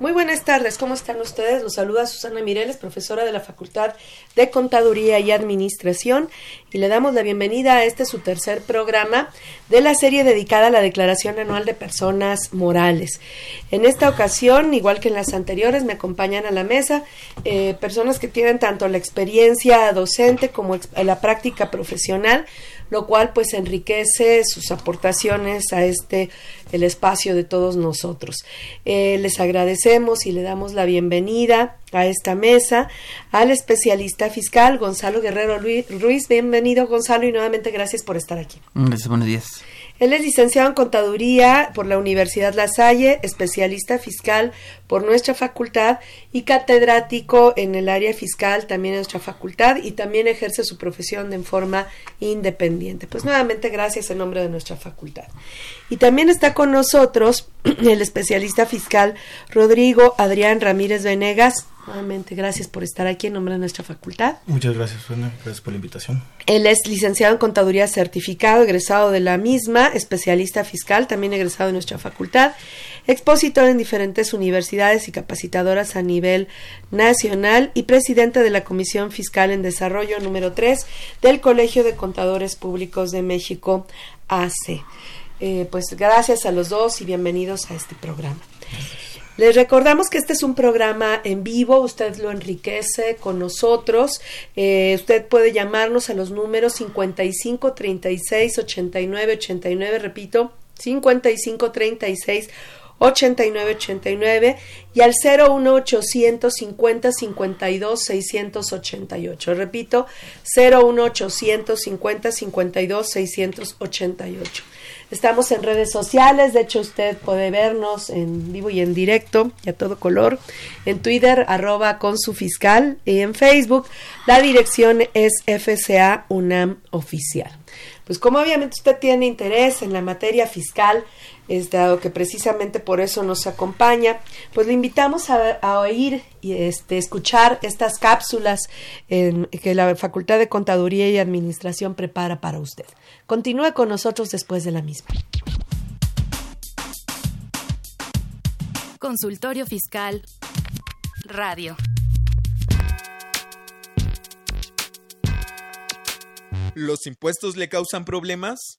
Muy buenas tardes, ¿cómo están ustedes? Los saluda Susana Mireles, profesora de la Facultad de Contaduría y Administración, y le damos la bienvenida a este su tercer programa de la serie dedicada a la Declaración Anual de Personas Morales. En esta ocasión, igual que en las anteriores, me acompañan a la mesa eh, personas que tienen tanto la experiencia docente como la práctica profesional, lo cual pues enriquece sus aportaciones a este el espacio de todos nosotros. Eh, les agradecemos y le damos la bienvenida a esta mesa al especialista fiscal Gonzalo Guerrero Ruiz. Bienvenido Gonzalo y nuevamente gracias por estar aquí. Gracias, buenos días. Él es licenciado en Contaduría por la Universidad La Salle, especialista fiscal por nuestra facultad y catedrático en el área fiscal también en nuestra facultad y también ejerce su profesión de forma independiente. Pues nuevamente gracias en nombre de nuestra facultad. Y también está con nosotros el especialista fiscal Rodrigo Adrián Ramírez Venegas. Nuevamente gracias por estar aquí en nombre de nuestra facultad. Muchas gracias, Susana. Gracias por la invitación. Él es licenciado en contaduría certificado, egresado de la misma, especialista fiscal, también egresado de nuestra facultad, expositor en diferentes universidades y capacitadoras a nivel nacional y presidente de la Comisión Fiscal en Desarrollo número 3 del Colegio de Contadores Públicos de México, AC. Eh, pues gracias a los dos y bienvenidos a este programa. Les recordamos que este es un programa en vivo, usted lo enriquece con nosotros. Eh, usted puede llamarnos a los números 55 36 89 89, repito, 55 36 89 89 y al 01 850 52 688. Repito, 01 850 52 688. Estamos en redes sociales, de hecho usted puede vernos en vivo y en directo y a todo color. En Twitter, arroba con su fiscal y en Facebook la dirección es FCA UNAM Oficial. Pues como obviamente usted tiene interés en la materia fiscal, es dado que precisamente por eso nos acompaña, pues le invitamos a, a oír y este, escuchar estas cápsulas en- que la Facultad de Contaduría y Administración prepara para usted. Continúe con nosotros después de la misma. Consultorio Fiscal. Radio. ¿Los impuestos le causan problemas?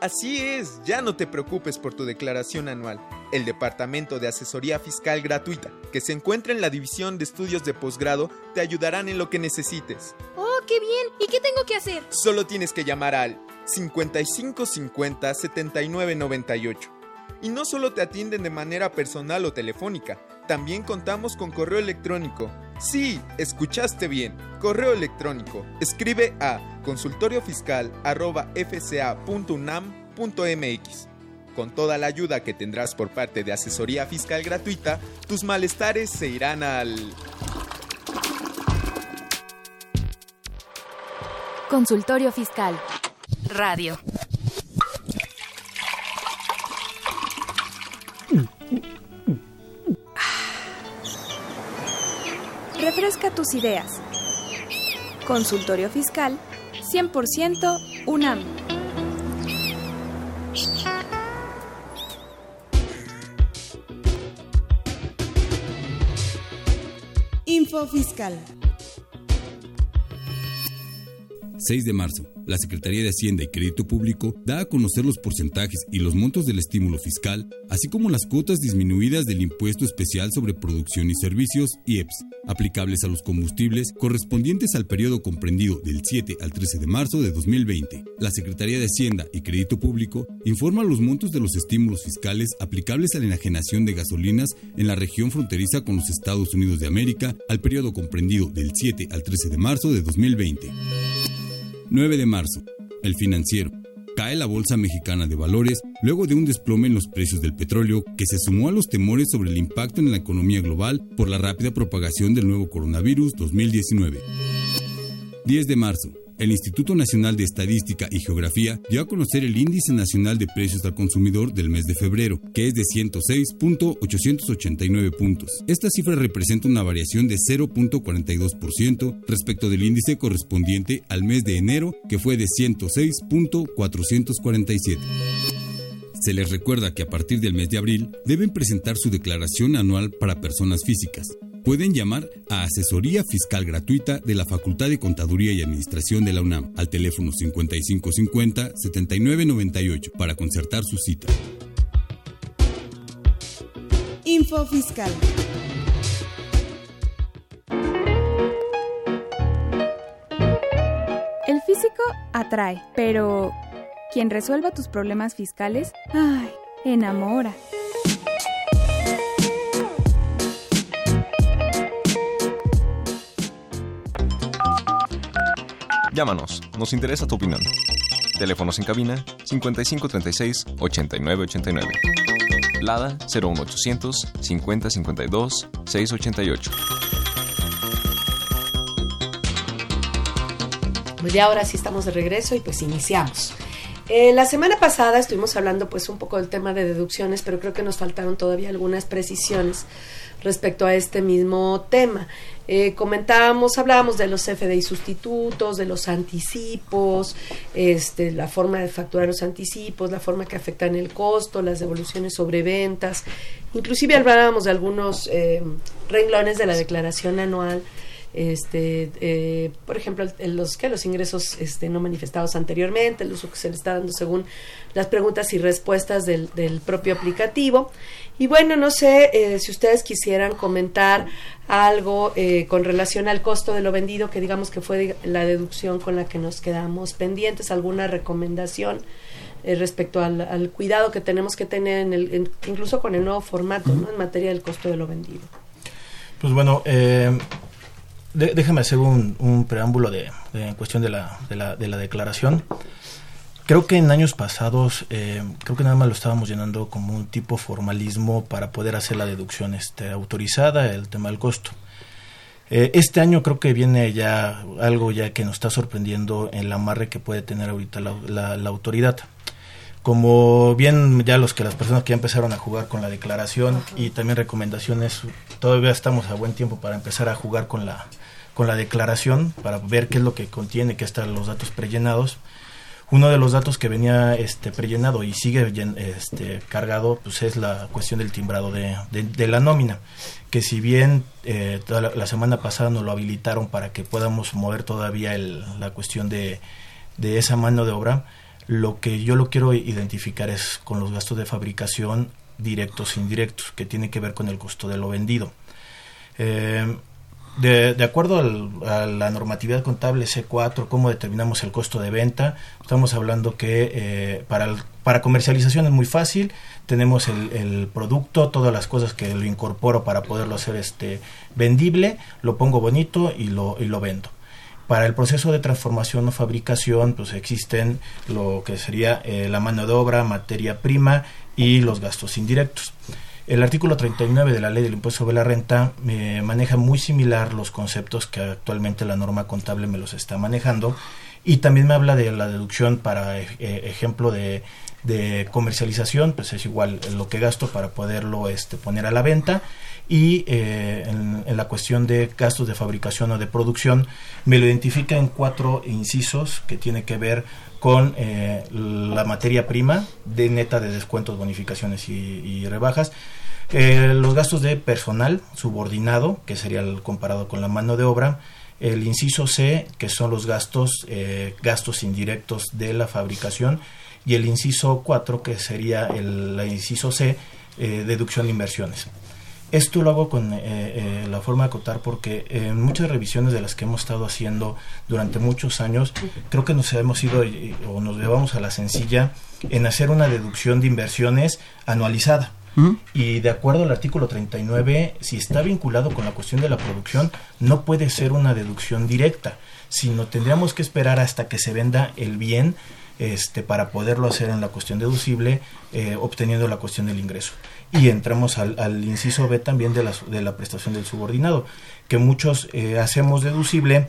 Así es, ya no te preocupes por tu declaración anual. El Departamento de Asesoría Fiscal Gratuita, que se encuentra en la División de Estudios de Posgrado, te ayudarán en lo que necesites. oh, qué bien. ¿Y qué tengo que hacer? Solo tienes que llamar al 5550 7998. Y no solo te atienden de manera personal o telefónica, también contamos con correo electrónico. Sí, escuchaste bien. Correo electrónico. Escribe a Con toda la ayuda que tendrás por parte de asesoría fiscal gratuita, tus malestares se irán al Consultorio Fiscal. Radio. Refresca tus ideas. Consultorio Fiscal 100% UNAM. Info Fiscal. 6 de marzo. La Secretaría de Hacienda y Crédito Público da a conocer los porcentajes y los montos del estímulo fiscal, así como las cuotas disminuidas del impuesto especial sobre producción y servicios, IEPS, aplicables a los combustibles correspondientes al periodo comprendido del 7 al 13 de marzo de 2020. La Secretaría de Hacienda y Crédito Público informa los montos de los estímulos fiscales aplicables a la enajenación de gasolinas en la región fronteriza con los Estados Unidos de América al periodo comprendido del 7 al 13 de marzo de 2020. 9 de marzo. El financiero. Cae la Bolsa Mexicana de Valores luego de un desplome en los precios del petróleo que se sumó a los temores sobre el impacto en la economía global por la rápida propagación del nuevo coronavirus 2019. 10 de marzo. El Instituto Nacional de Estadística y Geografía dio a conocer el Índice Nacional de Precios al Consumidor del mes de febrero, que es de 106.889 puntos. Esta cifra representa una variación de 0.42% respecto del índice correspondiente al mes de enero, que fue de 106.447. Se les recuerda que a partir del mes de abril deben presentar su declaración anual para personas físicas. Pueden llamar a Asesoría Fiscal Gratuita de la Facultad de Contaduría y Administración de la UNAM al teléfono 5550-7998 para concertar su cita. Info Fiscal. El físico atrae, pero quien resuelva tus problemas fiscales, ay, enamora. Llámanos, nos interesa tu opinión. Teléfonos en cabina 5536 8989. Lada 01800 5052 688. Pues ya ahora sí estamos de regreso y pues iniciamos. Eh, la semana pasada estuvimos hablando pues un poco del tema de deducciones, pero creo que nos faltaron todavía algunas precisiones respecto a este mismo tema. Eh, comentábamos, hablábamos de los FDI sustitutos, de los anticipos, este, la forma de facturar los anticipos, la forma que afectan el costo, las devoluciones sobre ventas, inclusive hablábamos de algunos eh, renglones de la declaración anual este eh, por ejemplo los que los ingresos este, no manifestados anteriormente el uso que se le está dando según las preguntas y respuestas del, del propio aplicativo. Y bueno no sé eh, si ustedes quisieran comentar algo eh, con relación al costo de lo vendido que digamos que fue la deducción con la que nos quedamos pendientes alguna recomendación respecto al, cuidado que tenemos que tener en el, incluso con el nuevo formato en materia del costo de lo vendido. Pues bueno déjame hacer un, preámbulo de, en cuestión de la, de, la, de la, declaración. Creo que en años pasados, eh, creo que nada más lo estábamos llenando como un tipo formalismo para poder hacer la deducción este, autorizada, el tema del costo. Eh, este año creo que viene ya algo ya que nos está sorprendiendo en la amarre que puede tener ahorita la, la, autoridad como bien ya los que las personas que ya empezaron a jugar con la declaración y también recomendaciones todavía estamos a buen tiempo para empezar a jugar con la con la declaración para ver qué es lo que contiene, qué están los datos prellenados. Uno de los datos que venía este, prellenado y sigue este, cargado pues es la cuestión del timbrado de, de, la nómina, que si bien eh, toda la, semana pasada nos lo habilitaron para que podamos mover todavía el, la cuestión de, de esa mano de obra, lo que yo lo quiero identificar es con los gastos de fabricación directos e indirectos, que tiene que ver con el costo de lo vendido. Eh, de, acuerdo a la normatividad contable C4, cómo determinamos el costo de venta, estamos hablando que eh, para, para comercialización es muy fácil, tenemos el, el, producto, todas las cosas que lo incorporo para poderlo hacer este vendible, lo pongo bonito y lo, y lo vendo. Para el proceso de transformación o fabricación, pues existen lo que sería eh, la mano de obra, materia prima y los gastos indirectos. El artículo 39 de la ley del impuesto sobre la renta me maneja muy similar los conceptos que actualmente la norma contable me los está manejando y también me habla de la deducción para eh, ejemplo de, comercialización, pues es igual lo que gasto para poderlo este, poner a la venta y eh, en, la cuestión de gastos de fabricación o de producción me lo identifica en cuatro incisos que tiene que ver con eh, la materia prima de neta de descuentos, bonificaciones y, rebajas. Eh, los gastos de personal subordinado, que sería el comparado con la mano de obra, el inciso C, que son los gastos, gastos indirectos de la fabricación, y el inciso 4, que sería el, el inciso C, deducción de inversiones. Esto lo hago con eh, eh, la forma de acotar porque en muchas revisiones de las que hemos estado haciendo durante muchos años, creo que nos hemos ido eh, o nos llevamos a la sencilla en hacer una deducción de inversiones anualizada. Y de acuerdo al artículo 39, si está vinculado con la cuestión de la producción, no puede ser una deducción directa, sino tendríamos que esperar hasta que se venda el bien este, para poderlo hacer en la cuestión deducible, eh, obteniendo la cuestión del ingreso. Y entramos al, al inciso B también de la, de la prestación del subordinado, que muchos eh, hacemos deducible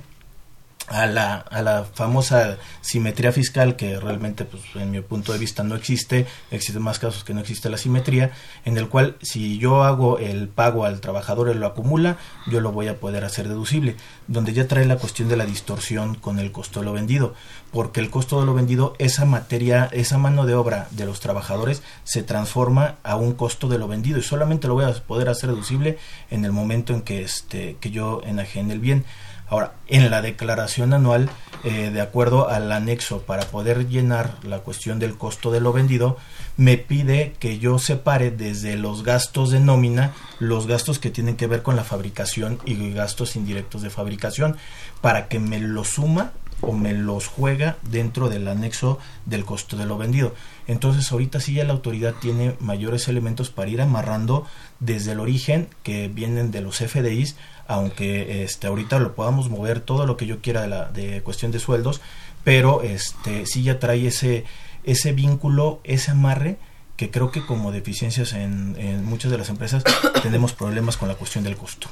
a la, a la famosa simetría fiscal que realmente pues en mi punto de vista no existe existen más casos que no existe la simetría en el cual si yo hago el pago al trabajador él lo acumula yo lo voy a poder hacer deducible donde ya trae la cuestión de la distorsión con el costo de lo vendido porque el costo de lo vendido esa materia esa mano de obra de los trabajadores se transforma a un costo de lo vendido y solamente lo voy a poder hacer deducible en el momento en que este que yo enajene el bien Ahora, en la declaración anual, eh, de acuerdo al anexo para poder llenar la cuestión del costo de lo vendido, me pide que yo separe desde los gastos de nómina los gastos que tienen que ver con la fabricación y gastos indirectos de fabricación para que me los suma o me los juega dentro del anexo del costo de lo vendido. Entonces ahorita sí ya la autoridad tiene mayores elementos para ir amarrando desde el origen que vienen de los FDIs aunque este ahorita lo podamos mover todo lo que yo quiera de la de cuestión de sueldos, pero este sí ya trae ese ese vínculo, ese amarre que creo que como deficiencias en, en muchas de las empresas tenemos problemas con la cuestión del costo.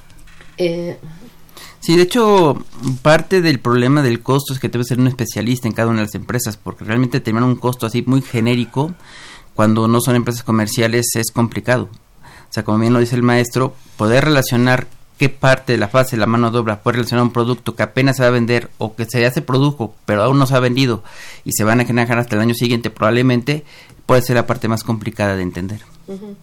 Eh, Sí, de hecho, parte del problema del costo es que debe ser un especialista en cada una de las empresas, porque realmente tener un costo así muy genérico, cuando no son empresas comerciales, es complicado. O sea, como bien lo dice el maestro, poder relacionar qué parte de la fase de la mano de obra puede relacionar un producto que apenas se va a vender o que se ya se produjo pero aún no se ha vendido y se van a generar hasta el año siguiente probablemente puede ser la parte más complicada de entender. Uh -huh.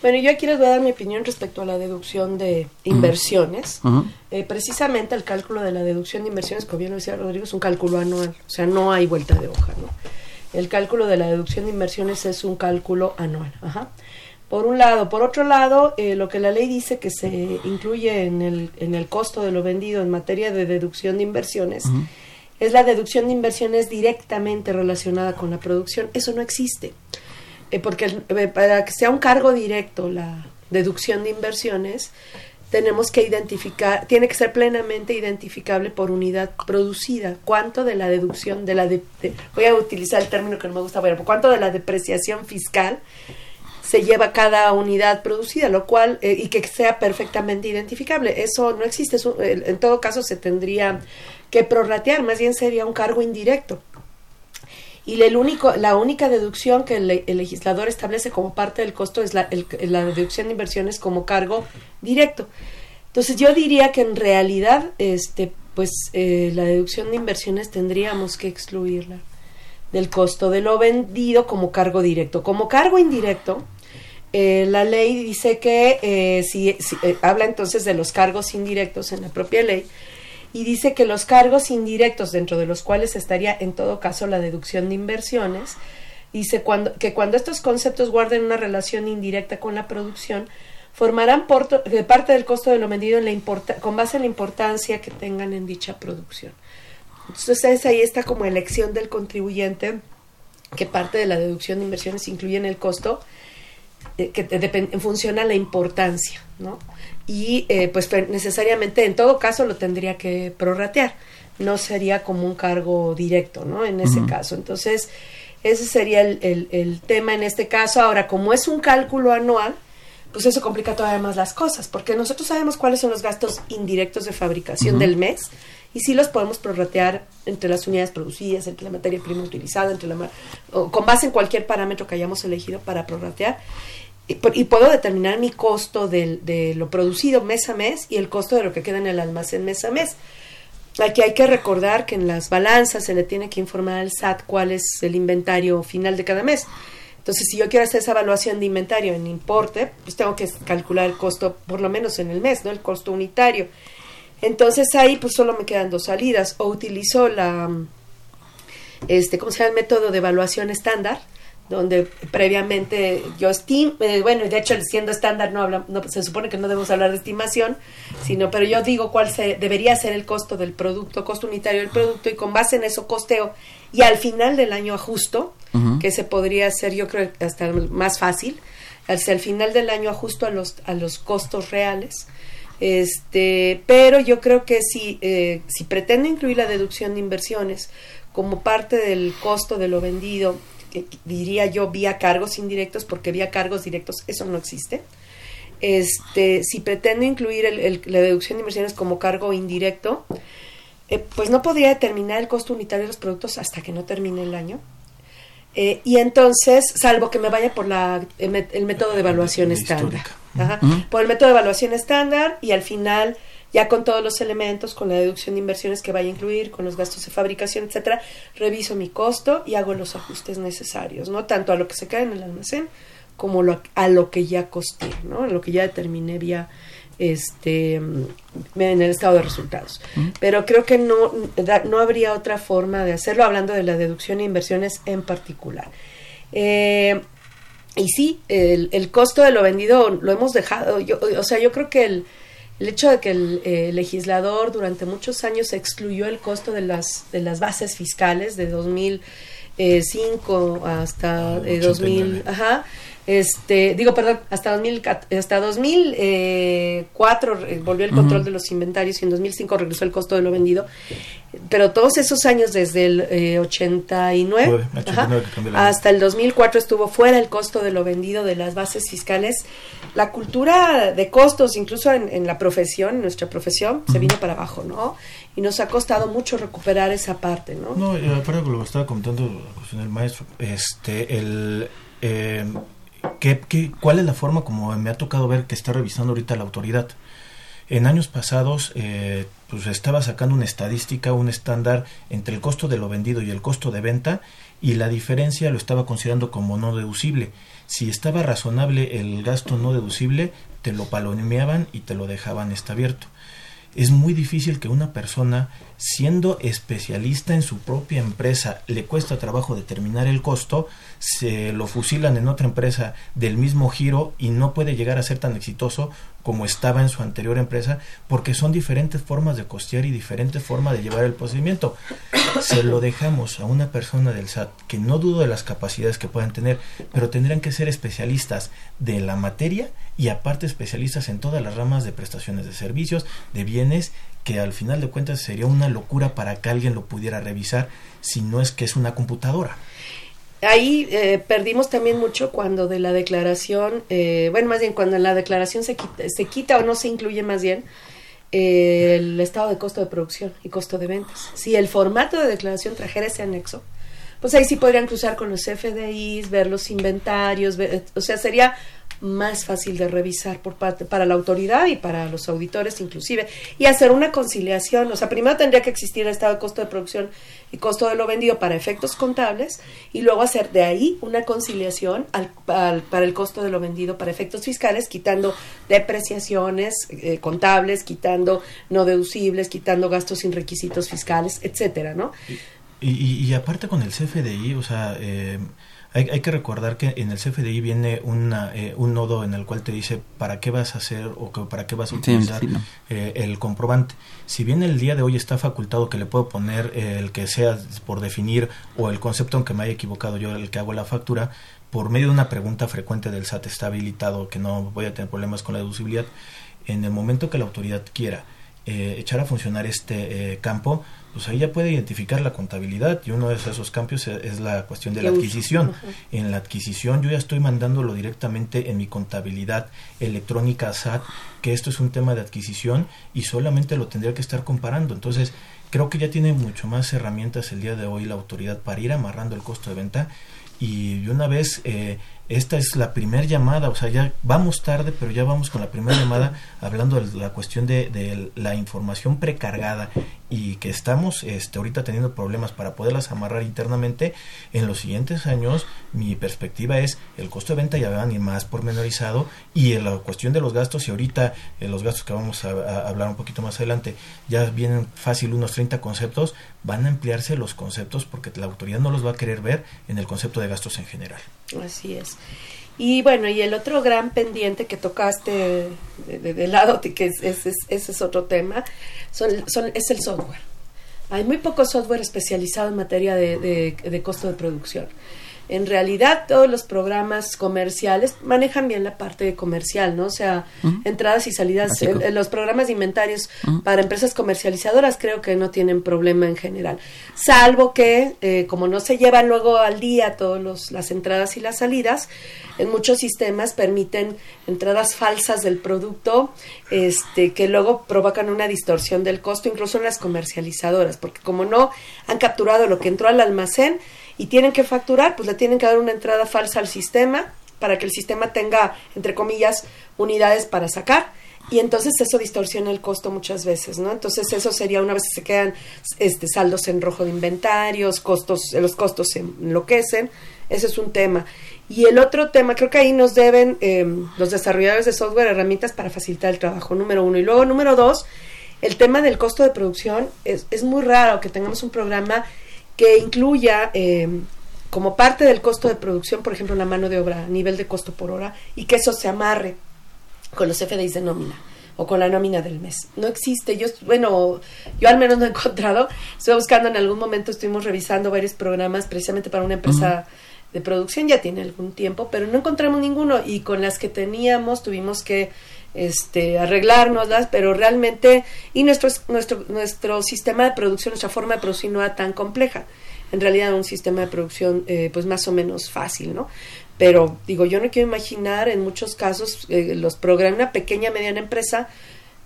Bueno, yo aquí les voy a dar mi opinión respecto a la deducción de inversiones. Uh -huh. eh, precisamente el cálculo de la deducción de inversiones, como bien lo decía Rodrigo, es un cálculo anual, o sea, no hay vuelta de hoja. ¿no? El cálculo de la deducción de inversiones es un cálculo anual. Ajá por un lado. Por otro lado, eh, lo que la ley dice que se incluye en el, en el costo de lo vendido en materia de deducción de inversiones uh -huh. es la deducción de inversiones directamente relacionada con la producción. Eso no existe. Eh, porque eh, para que sea un cargo directo la deducción de inversiones, tenemos que identificar, tiene que ser plenamente identificable por unidad producida. ¿Cuánto de la deducción, de la de, de, voy a utilizar el término que no me gusta, pero cuánto de la depreciación fiscal se lleva cada unidad producida, lo cual, eh, y que sea perfectamente identificable. Eso no existe, eh, en todo caso se tendría que prorratear, más bien sería un cargo indirecto. Y el único, la única deducción que el, legislador establece como parte del costo es la deducción de inversiones como cargo directo. Entonces yo diría que en realidad, este, pues eh, la deducción de inversiones tendríamos que excluirla del costo de lo vendido como cargo directo. Como cargo indirecto, eh, la ley dice que eh, si, eh, habla entonces de los cargos indirectos en la propia ley y dice que los cargos indirectos dentro de los cuales estaría en todo caso la deducción de inversiones dice cuando, que cuando estos conceptos guarden una relación indirecta con la producción formarán de parte del costo de lo vendido en la con base en la importancia que tengan en dicha producción. Entonces ahí está como elección del contribuyente que parte de la deducción de inversiones incluye en el costo eh, que en función a la importancia, ¿no? Y eh, pues necesariamente en todo caso lo tendría que prorratear, no sería como un cargo directo, ¿no? En ese uh -huh. caso. Entonces, ese sería el, el, el, tema en este caso. Ahora, como es un cálculo anual, pues eso complica todavía más las cosas, porque nosotros sabemos cuáles son los gastos indirectos de fabricación uh -huh. del mes y sí los podemos prorratear entre las unidades producidas, entre la materia prima utilizada, entre la o con base en cualquier parámetro que hayamos elegido para prorratear y, puedo determinar mi costo de, lo producido mes a mes y el costo de lo que queda en el almacén mes a mes. Aquí hay que recordar que en las balanzas se le tiene que informar al SAT cuál es el inventario final de cada mes. Entonces, si yo quiero hacer esa evaluación de inventario en importe, pues tengo que calcular el costo, por lo menos en el mes, ¿no? El costo unitario. Entonces ahí pues solo me quedan dos salidas. O utilizo la, este, ¿cómo se llama? El método de evaluación estándar, donde previamente yo estimo, eh, bueno, de hecho siendo estándar no, habla, no se supone que no debemos hablar de estimación, sino, pero yo digo cuál se, debería ser el costo del producto, costo unitario del producto y con base en eso costeo y al final del año ajusto, que se podría hacer yo creo hasta más fácil, hacia el final del año ajusto a los, a los costos reales. Este, pero yo creo que si, eh, si pretendo incluir la deducción de inversiones como parte del costo de lo vendido diría yo vía cargos indirectos, porque vía cargos directos eso no existe. Este, si pretendo incluir la deducción de inversiones como cargo indirecto, eh, pues no podría determinar el costo unitario de los productos hasta que no termine el año. Eh, y entonces, salvo que me vaya por la, el, método de evaluación estándar. Por el método de evaluación estándar y al final ya con todos los elementos, con la deducción de inversiones que vaya a incluir, con los gastos de fabricación, etcétera, reviso mi costo y hago los ajustes necesarios, ¿no? Tanto a lo que se queda en el almacén como a lo que ya costé, ¿no? A lo que ya determiné vía este en el estado de resultados. Pero creo que no, no habría otra forma de hacerlo, hablando de la deducción de inversiones en particular. Eh, y sí, el, el, costo de lo vendido lo hemos dejado, yo, o sea, yo creo que el, el hecho de que el eh, legislador durante muchos años excluyó el costo de las, de las bases fiscales de 2005 hasta 2000, eh, ajá, este, digo, perdón, hasta 2000, hasta 2004 eh, volvió el control de los inventarios y en 2005 regresó el costo de lo vendido. Pero todos esos años, desde el 89, hasta el 2004 estuvo fuera el costo de lo vendido de las bases fiscales. La cultura de costos, incluso en, la profesión, en nuestra profesión, se vino para abajo, ¿no? Y nos ha costado mucho recuperar esa parte, ¿no? No, aparte de lo que estaba comentando el maestro, este, el... Eh, ¿Qué, qué, cuál es la forma como me ha tocado ver que está revisando ahorita la autoridad? En años pasados, eh, pues estaba sacando una estadística, un estándar entre el costo de lo vendido y el costo de venta, y la diferencia lo estaba considerando como no deducible. Si estaba razonable el gasto no deducible, te lo palomeaban y te lo dejaban está abierto. Es muy difícil que una persona, siendo especialista en su propia empresa, le cuesta trabajo determinar el costo, se lo fusilan en otra empresa del mismo giro y no puede llegar a ser tan exitoso como estaba en su anterior empresa, porque son diferentes formas de costear y diferentes formas de llevar el procedimiento. Se lo dejamos a una persona del SAT, que no dudo de las capacidades que puedan tener, pero tendrían que ser especialistas de la materia y aparte especialistas en todas las ramas de prestaciones de servicios, de bienes, que al final de cuentas sería una locura para que alguien lo pudiera revisar si no es que es una computadora ahí eh, perdimos también mucho cuando de la declaración, eh, bueno, más bien cuando en la declaración se quita, se quita o no se incluye más bien eh, el estado de costo de producción y costo de ventas. Si el formato de declaración trajera ese anexo, pues ahí sí podrían cruzar con los FDIs, ver los inventarios, o sea, sería más fácil de revisar por parte para la autoridad y para los auditores inclusive y hacer una conciliación, o sea, primero tendría que existir el estado de costo de producción y costo de lo vendido para efectos contables y luego hacer de ahí una conciliación al, para el costo de lo vendido para efectos fiscales, quitando depreciaciones eh, contables, quitando no deducibles, quitando gastos sin requisitos fiscales, etcétera, ¿no? Y, y, aparte con el CFDI, o sea, eh, hay, hay, que recordar que en el CFDI viene una, eh, un nodo en el cual te dice para qué vas a hacer o que, para qué vas a utilizar eh, el comprobante. Si bien el día de hoy está facultado que le puedo poner el que sea por definir o el concepto, aunque me haya equivocado yo, el que hago la factura, por medio de una pregunta frecuente del SAT está habilitado que no voy a tener problemas con la deducibilidad. En el momento que la autoridad quiera eh, echar a funcionar este campo, pues ahí ya puede identificar la contabilidad y uno de esos cambios es la cuestión de la adquisición. En la adquisición yo ya estoy mandándolo directamente en mi contabilidad electrónica SAT, que esto es un tema de adquisición y solamente lo tendría que estar comparando. Entonces, creo que ya tiene mucho más herramientas el día de hoy la autoridad para ir amarrando el costo de venta y una vez eh, esta es la primera llamada, o sea, ya vamos tarde, pero ya vamos con la primera llamada hablando de la cuestión de, de la información precargada y que estamos este, ahorita teniendo problemas para poderlas amarrar internamente, en los siguientes años mi perspectiva es el costo de venta ya van a ir más pormenorizado y en la cuestión de los gastos y ahorita en los gastos que vamos a, a hablar un poquito más adelante ya vienen fácil unos 30 conceptos, van a ampliarse los conceptos porque la autoridad no los va a querer ver en el concepto de gastos en general. Así es. Y bueno, y el otro gran pendiente que tocaste de, de, de lado, que es, es, es, ese es otro tema, son, son, es el software. Hay muy poco software especializado en materia de, de costo de producción. En realidad, todos los programas comerciales manejan bien la parte comercial, ¿no? O sea, uh -huh. entradas y salidas. En los programas de inventarios uh -huh. para empresas comercializadoras creo que no tienen problema en general. Salvo que, eh, como no se llevan luego al día todas las entradas y las salidas, en muchos sistemas permiten entradas falsas del producto este, que luego provocan una distorsión del costo, incluso en las comercializadoras, porque como no han capturado lo que entró al almacén, y tienen que facturar, pues le tienen que dar una entrada falsa al sistema para que el sistema tenga, entre comillas, unidades para sacar. Y entonces eso distorsiona el costo muchas veces, ¿no? Entonces eso sería una vez que se quedan este, saldos en rojo de inventarios, costos, los costos se enloquecen. Ese es un tema. Y el otro tema, creo que ahí nos deben eh, los desarrolladores de software herramientas para facilitar el trabajo, número uno. Y luego, número dos, el tema del costo de producción. Es, es muy raro que tengamos un programa que incluya eh, como parte del costo de producción, por ejemplo, la mano de obra nivel de costo por hora y que eso se amarre con los FDIs de nómina o con la nómina del mes. No existe. Yo, bueno, yo al menos no he encontrado. Estoy buscando en algún momento, estuvimos revisando varios programas precisamente para una empresa uh -huh. de producción, ya tiene algún tiempo, pero no encontramos ninguno y con las que teníamos tuvimos que este, arreglárnoslas, pero realmente, y nuestro, nuestro, nuestro sistema de producción, nuestra forma de producir no era tan compleja. En realidad un sistema de producción eh, pues más o menos fácil, ¿no? Pero digo, yo no quiero imaginar en muchos casos eh, los programas, una pequeña, mediana empresa,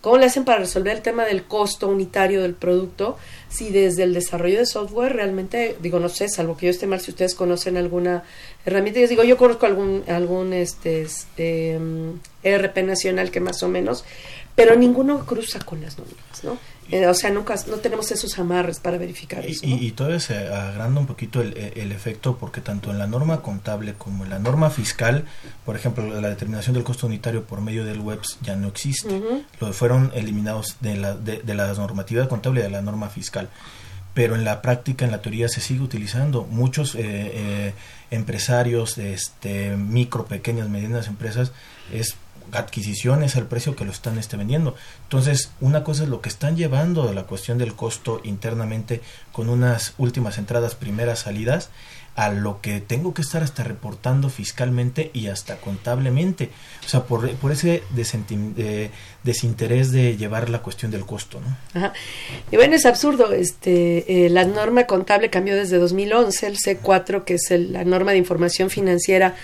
¿cómo le hacen para resolver el tema del costo unitario del producto? Si desde el desarrollo de software realmente, digo, no sé, salvo que yo esté mal, si ustedes conocen alguna herramienta, yo digo, yo conozco algún, algún este, este ERP nacional que más o menos, pero ninguno cruza con las nóminas, ¿no? Eh, o sea, nunca, no tenemos esos amarres para verificar y, eso. ¿no? Y, y, todavía se agranda un poquito el, el, efecto porque tanto en la norma contable como en la norma fiscal, por ejemplo, la determinación del costo unitario por medio del WEBS ya no existe. Uh -huh. Lo fueron eliminados de la, de, de la normativa contable y de la norma fiscal. Pero en la práctica, en la teoría, se sigue utilizando. Muchos eh, eh, empresarios, este, micro, pequeñas, medianas empresas, es adquisiciones al precio que lo están este, vendiendo. Entonces, una cosa es lo que están llevando de la cuestión del costo internamente con unas últimas entradas, primeras salidas, a lo que tengo que estar hasta reportando fiscalmente y hasta contablemente. O sea, por, por ese de, desinterés de llevar la cuestión del costo. ¿no? Ajá. Y bueno, es absurdo. Este, eh, la norma contable cambió desde 2011, el C4, que es el, la norma de información financiera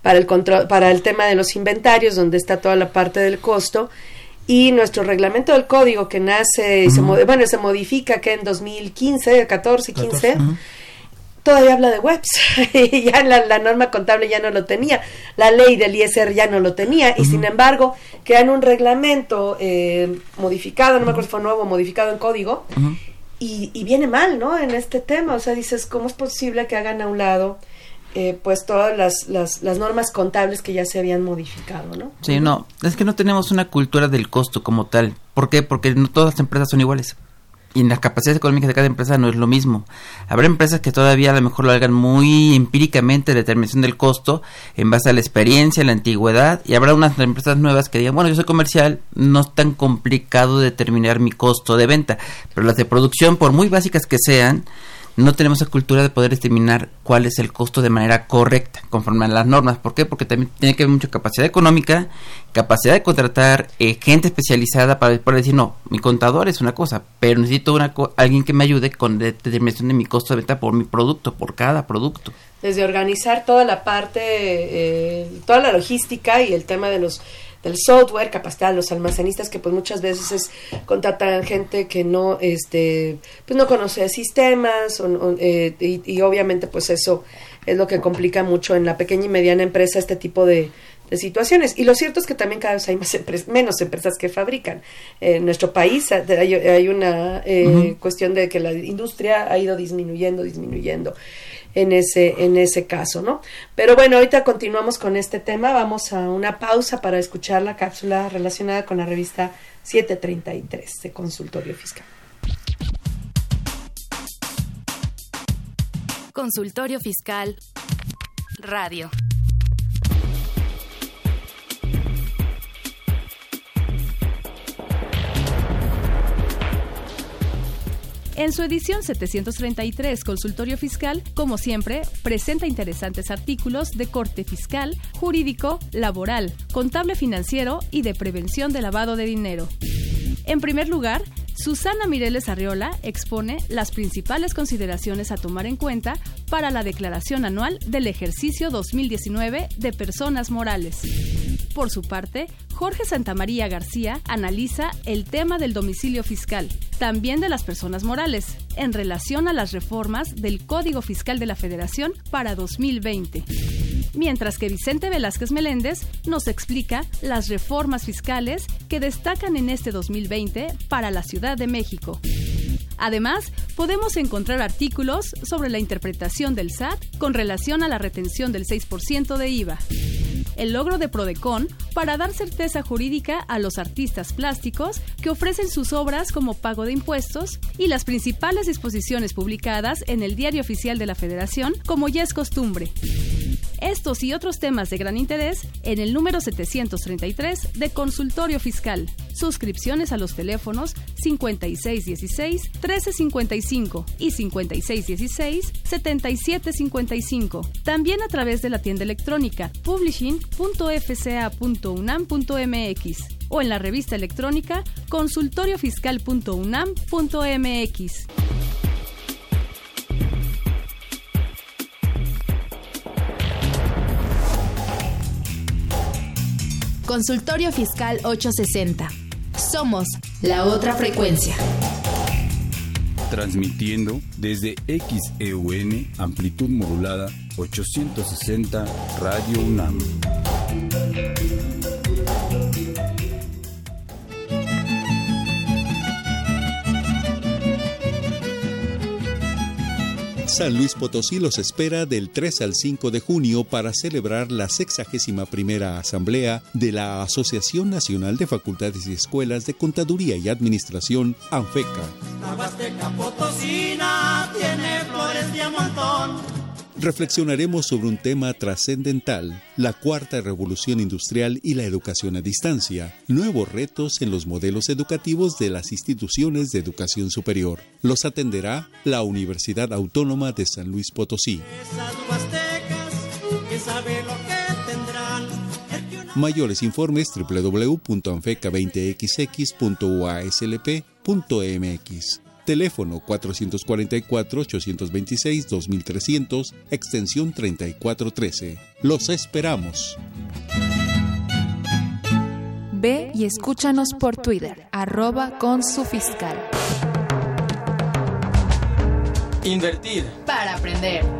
para el, control, para el tema de los inventarios, donde está toda la parte del costo. Y nuestro reglamento del código que nace, uh -huh. se, bueno, se modifica que en 2015, 14, 15. 14, uh -huh todavía habla de webs. ya la, la, norma contable ya no lo tenía, la ley del ISR ya no lo tenía, y uh -huh. sin embargo, crean un reglamento eh, modificado, no me acuerdo si fue nuevo, modificado en código, uh -huh. y, y, viene mal, ¿no? En este tema, o sea, dices, ¿cómo es posible que hagan a un lado? Eh, pues todas las, las, las, normas contables que ya se habían modificado, ¿no? Sí, no, es que no tenemos una cultura del costo como tal. ¿Por qué? Porque no todas las empresas son iguales y las capacidades económicas de cada empresa no es lo mismo. Habrá empresas que todavía a lo mejor lo hagan muy empíricamente, la determinación del costo, en base a la experiencia, la antigüedad, y habrá unas empresas nuevas que digan, bueno, yo soy comercial, no es tan complicado determinar mi costo de venta, pero las de producción, por muy básicas que sean, no tenemos la cultura de poder determinar cuál es el costo de manera correcta, conforme a las normas. ¿Por qué? Porque también tiene que haber mucha capacidad económica, capacidad de contratar eh, gente especializada para, para, decir, no, mi contador es una cosa, pero necesito una alguien que me ayude con determinación de mi costo de venta por mi producto, por cada producto. Desde organizar toda la parte, eh, toda la logística y el tema de los del software, capacitar a los almacenistas que pues muchas veces es contratan gente que no este pues no conoce sistemas eh, y, y, obviamente pues eso es lo que complica mucho en la pequeña y mediana empresa este tipo de, de situaciones. Y lo cierto es que también cada vez hay más menos empresas que fabrican. En nuestro país hay, una eh, cuestión de que la industria ha ido disminuyendo, disminuyendo en ese, en ese caso, ¿no? Pero bueno, ahorita continuamos con este tema. Vamos a una pausa para escuchar la cápsula relacionada con la revista 733 de Consultorio Fiscal. Consultorio Fiscal Radio. En su edición 733 Consultorio Fiscal, como siempre, presenta interesantes artículos de corte fiscal, jurídico, laboral, contable financiero y de prevención de lavado de dinero. En primer lugar, Susana Mireles Arriola expone las principales consideraciones a tomar en cuenta para la declaración anual del ejercicio 2019 de personas morales. Por su parte, Jorge Santamaría García analiza el tema del domicilio fiscal, también de las personas morales, en relación a las reformas del Código Fiscal de la Federación para 2020 mientras que Vicente Velázquez Meléndez nos explica las reformas fiscales que destacan en este 2020 para la Ciudad de México. Además, podemos encontrar artículos sobre la interpretación del SAT con relación a la retención del 6% de IVA. El logro de Prodecon para dar certeza jurídica a los artistas plásticos que ofrecen sus obras como pago de impuestos y las principales disposiciones publicadas en el Diario Oficial de la Federación como ya es costumbre. Estos y otros temas de gran interés en el número 733 de Consultorio Fiscal. Suscripciones a los teléfonos 5616-1355 y 5616-7755. También a través de la tienda electrónica publishing.fca.unam.mx o en la revista electrónica consultoriofiscal.unam.mx. Consultorio Fiscal 860. Somos la otra frecuencia. Transmitiendo desde XEUN, amplitud modulada 860 Radio UNAM. San Luis Potosí los espera del 3 al 5 de junio para celebrar la 61 primera Asamblea de la Asociación Nacional de Facultades y Escuelas de Contaduría y Administración, ANFECA. tiene flores de reflexionaremos sobre un tema trascendental, la cuarta revolución industrial y la educación a distancia, nuevos retos en los modelos educativos de las instituciones de educación superior. Los atenderá la Universidad Autónoma de San Luis Potosí. Mayores informes www.anfeca20xx.uaslp.mx teléfono 444-826-2300, extensión 3413. Los esperamos. Ve y escúchanos por Twitter, arroba con su fiscal. Invertir. Para aprender.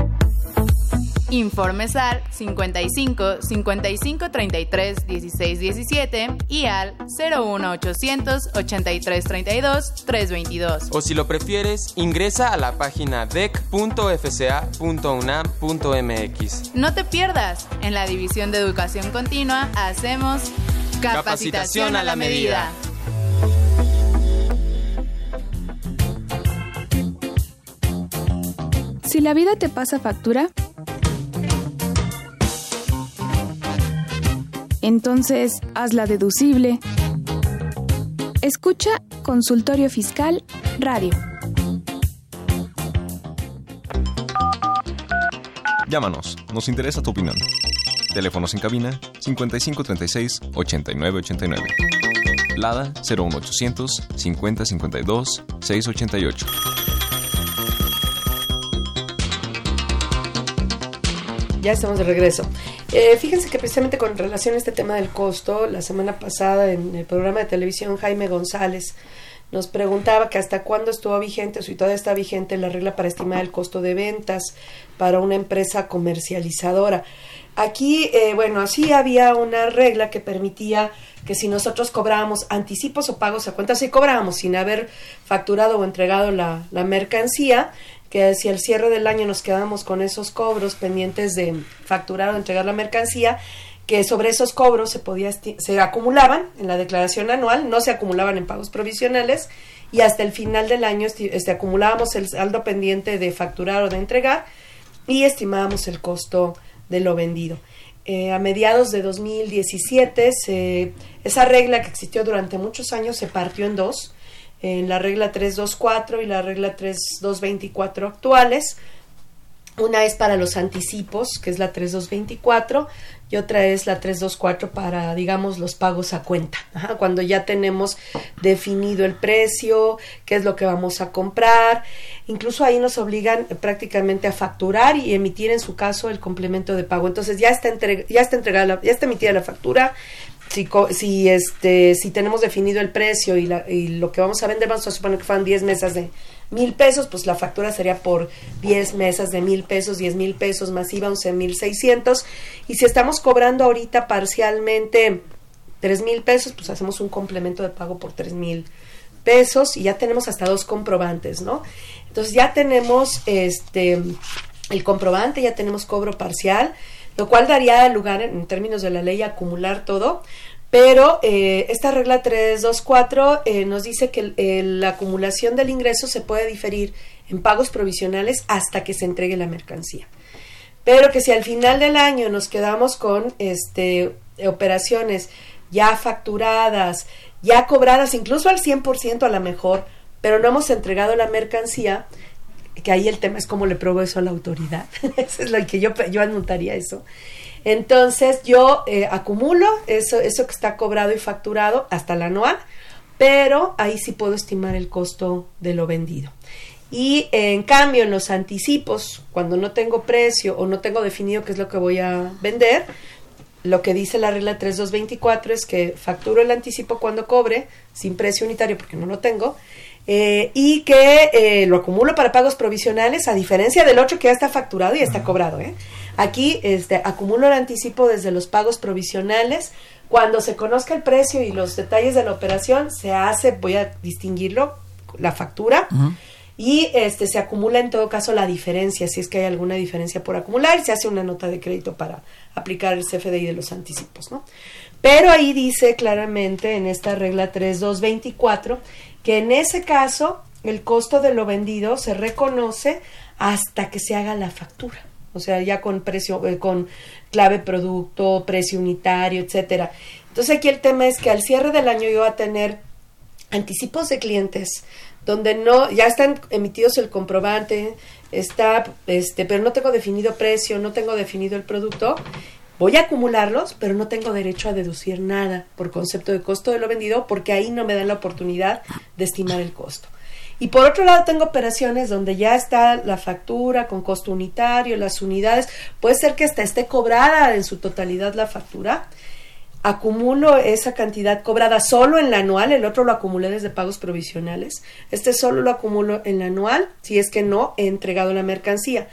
Informes al 55 55 33 16 17 y al 01 800 83 32 322. O si lo prefieres, ingresa a la página dec.fca.unam.mx. No te pierdas, en la División de Educación Continua hacemos capacitación, a la medida. Si la vida te pasa factura, entonces hazla deducible Escucha Consultorio Fiscal Radio. Llámanos, nos interesa tu opinión. Teléfonos en cabina 5536 8989. Lada 01800 5052 688. Ya estamos de regreso. Eh, fíjense que precisamente con relación a este tema del costo, la semana pasada en el programa de televisión Jaime González nos preguntaba que hasta cuándo estuvo vigente o si todavía está vigente la regla para estimar el costo de ventas para una empresa comercializadora. Aquí, eh, bueno, sí había una regla que permitía que si nosotros cobrábamos anticipos o pagos a cuenta, si cobrábamos sin haber facturado o entregado la, la mercancía, que si al cierre del año nos quedábamos con esos cobros pendientes de facturar o entregar la mercancía, que sobre esos cobros se podía se acumulaban en la declaración anual, no se acumulaban en pagos provisionales y hasta el final del año este, acumulábamos el saldo pendiente de facturar o de entregar y estimábamos el costo de lo vendido. Eh, a mediados de 2017 esa regla que existió durante muchos años se partió en dos en la regla 324 y la regla 3224 actuales. Una es para los anticipos, que es la 3224, y otra es la 324 para, digamos, los pagos a cuenta. cuando ya tenemos definido el precio, qué es lo que vamos a comprar. Incluso ahí nos obligan prácticamente a facturar y emitir en su caso el complemento de pago. Entonces ya está, ya está entregada, ya está emitida la factura, si, si, este, si tenemos definido el precio y, la, y lo que vamos a vender, vamos a suponer que fueron 10 mesas de mil pesos, pues la factura sería por 10 mesas de mil pesos, 10 mil pesos más IVA, 11 mil 600. Y si estamos cobrando ahorita parcialmente 3 mil pesos, pues hacemos un complemento de pago por 3 mil pesos y ya tenemos hasta dos comprobantes, ¿no? Entonces ya tenemos este el comprobante, ya tenemos cobro parcial lo cual daría lugar en, términos de la ley a acumular todo, pero eh, esta regla 324 eh, nos dice que la acumulación del ingreso se puede diferir en pagos provisionales hasta que se entregue la mercancía. Pero que si al final del año nos quedamos con este, operaciones ya facturadas, ya cobradas, incluso al 100% a lo mejor, pero no hemos entregado la mercancía, que ahí el tema es cómo le pruebo eso a la autoridad. eso es lo que yo, yo anotaría eso. Entonces yo eh, acumulo eso, eso que está cobrado y facturado hasta el anual, pero ahí sí puedo estimar el costo de lo vendido. Y en cambio, en los anticipos, cuando no tengo precio o no tengo definido qué es lo que voy a vender, lo que dice la regla 3224 es que facturo el anticipo cuando cobre, sin precio unitario porque no lo tengo, eh, y que eh, lo acumulo para pagos provisionales, a diferencia del otro que ya está facturado y está cobrado. ¿eh? Aquí este, acumulo el anticipo desde los pagos provisionales. Cuando se conozca el precio y los detalles de la operación, se hace, voy a distinguirlo, la factura. Y este se acumula en todo caso la diferencia, si es que hay alguna diferencia por acumular, y se hace una nota de crédito para aplicar el CFDI de los anticipos, ¿no? Pero ahí dice claramente en esta regla 3224 que en ese caso el costo de lo vendido se reconoce hasta que se haga la factura. O sea, ya con precio, eh, con clave producto, precio unitario, etcétera. Entonces aquí el tema es que al cierre del año yo voy a tener anticipos de clientes donde no, ya están emitidos el comprobante, está, este, pero no tengo definido precio, no tengo definido el producto, voy a acumularlos, pero no tengo derecho a deducir nada por concepto de costo de lo vendido porque ahí no me dan la oportunidad de estimar el costo. Y por otro lado tengo operaciones donde ya está la factura con costo unitario, las unidades, puede ser que hasta esté cobrada en su totalidad la factura. Acumulo esa cantidad cobrada solo en la anual, el otro lo acumulé desde pagos provisionales. Este solo lo acumulo en la anual, si es que no he entregado la mercancía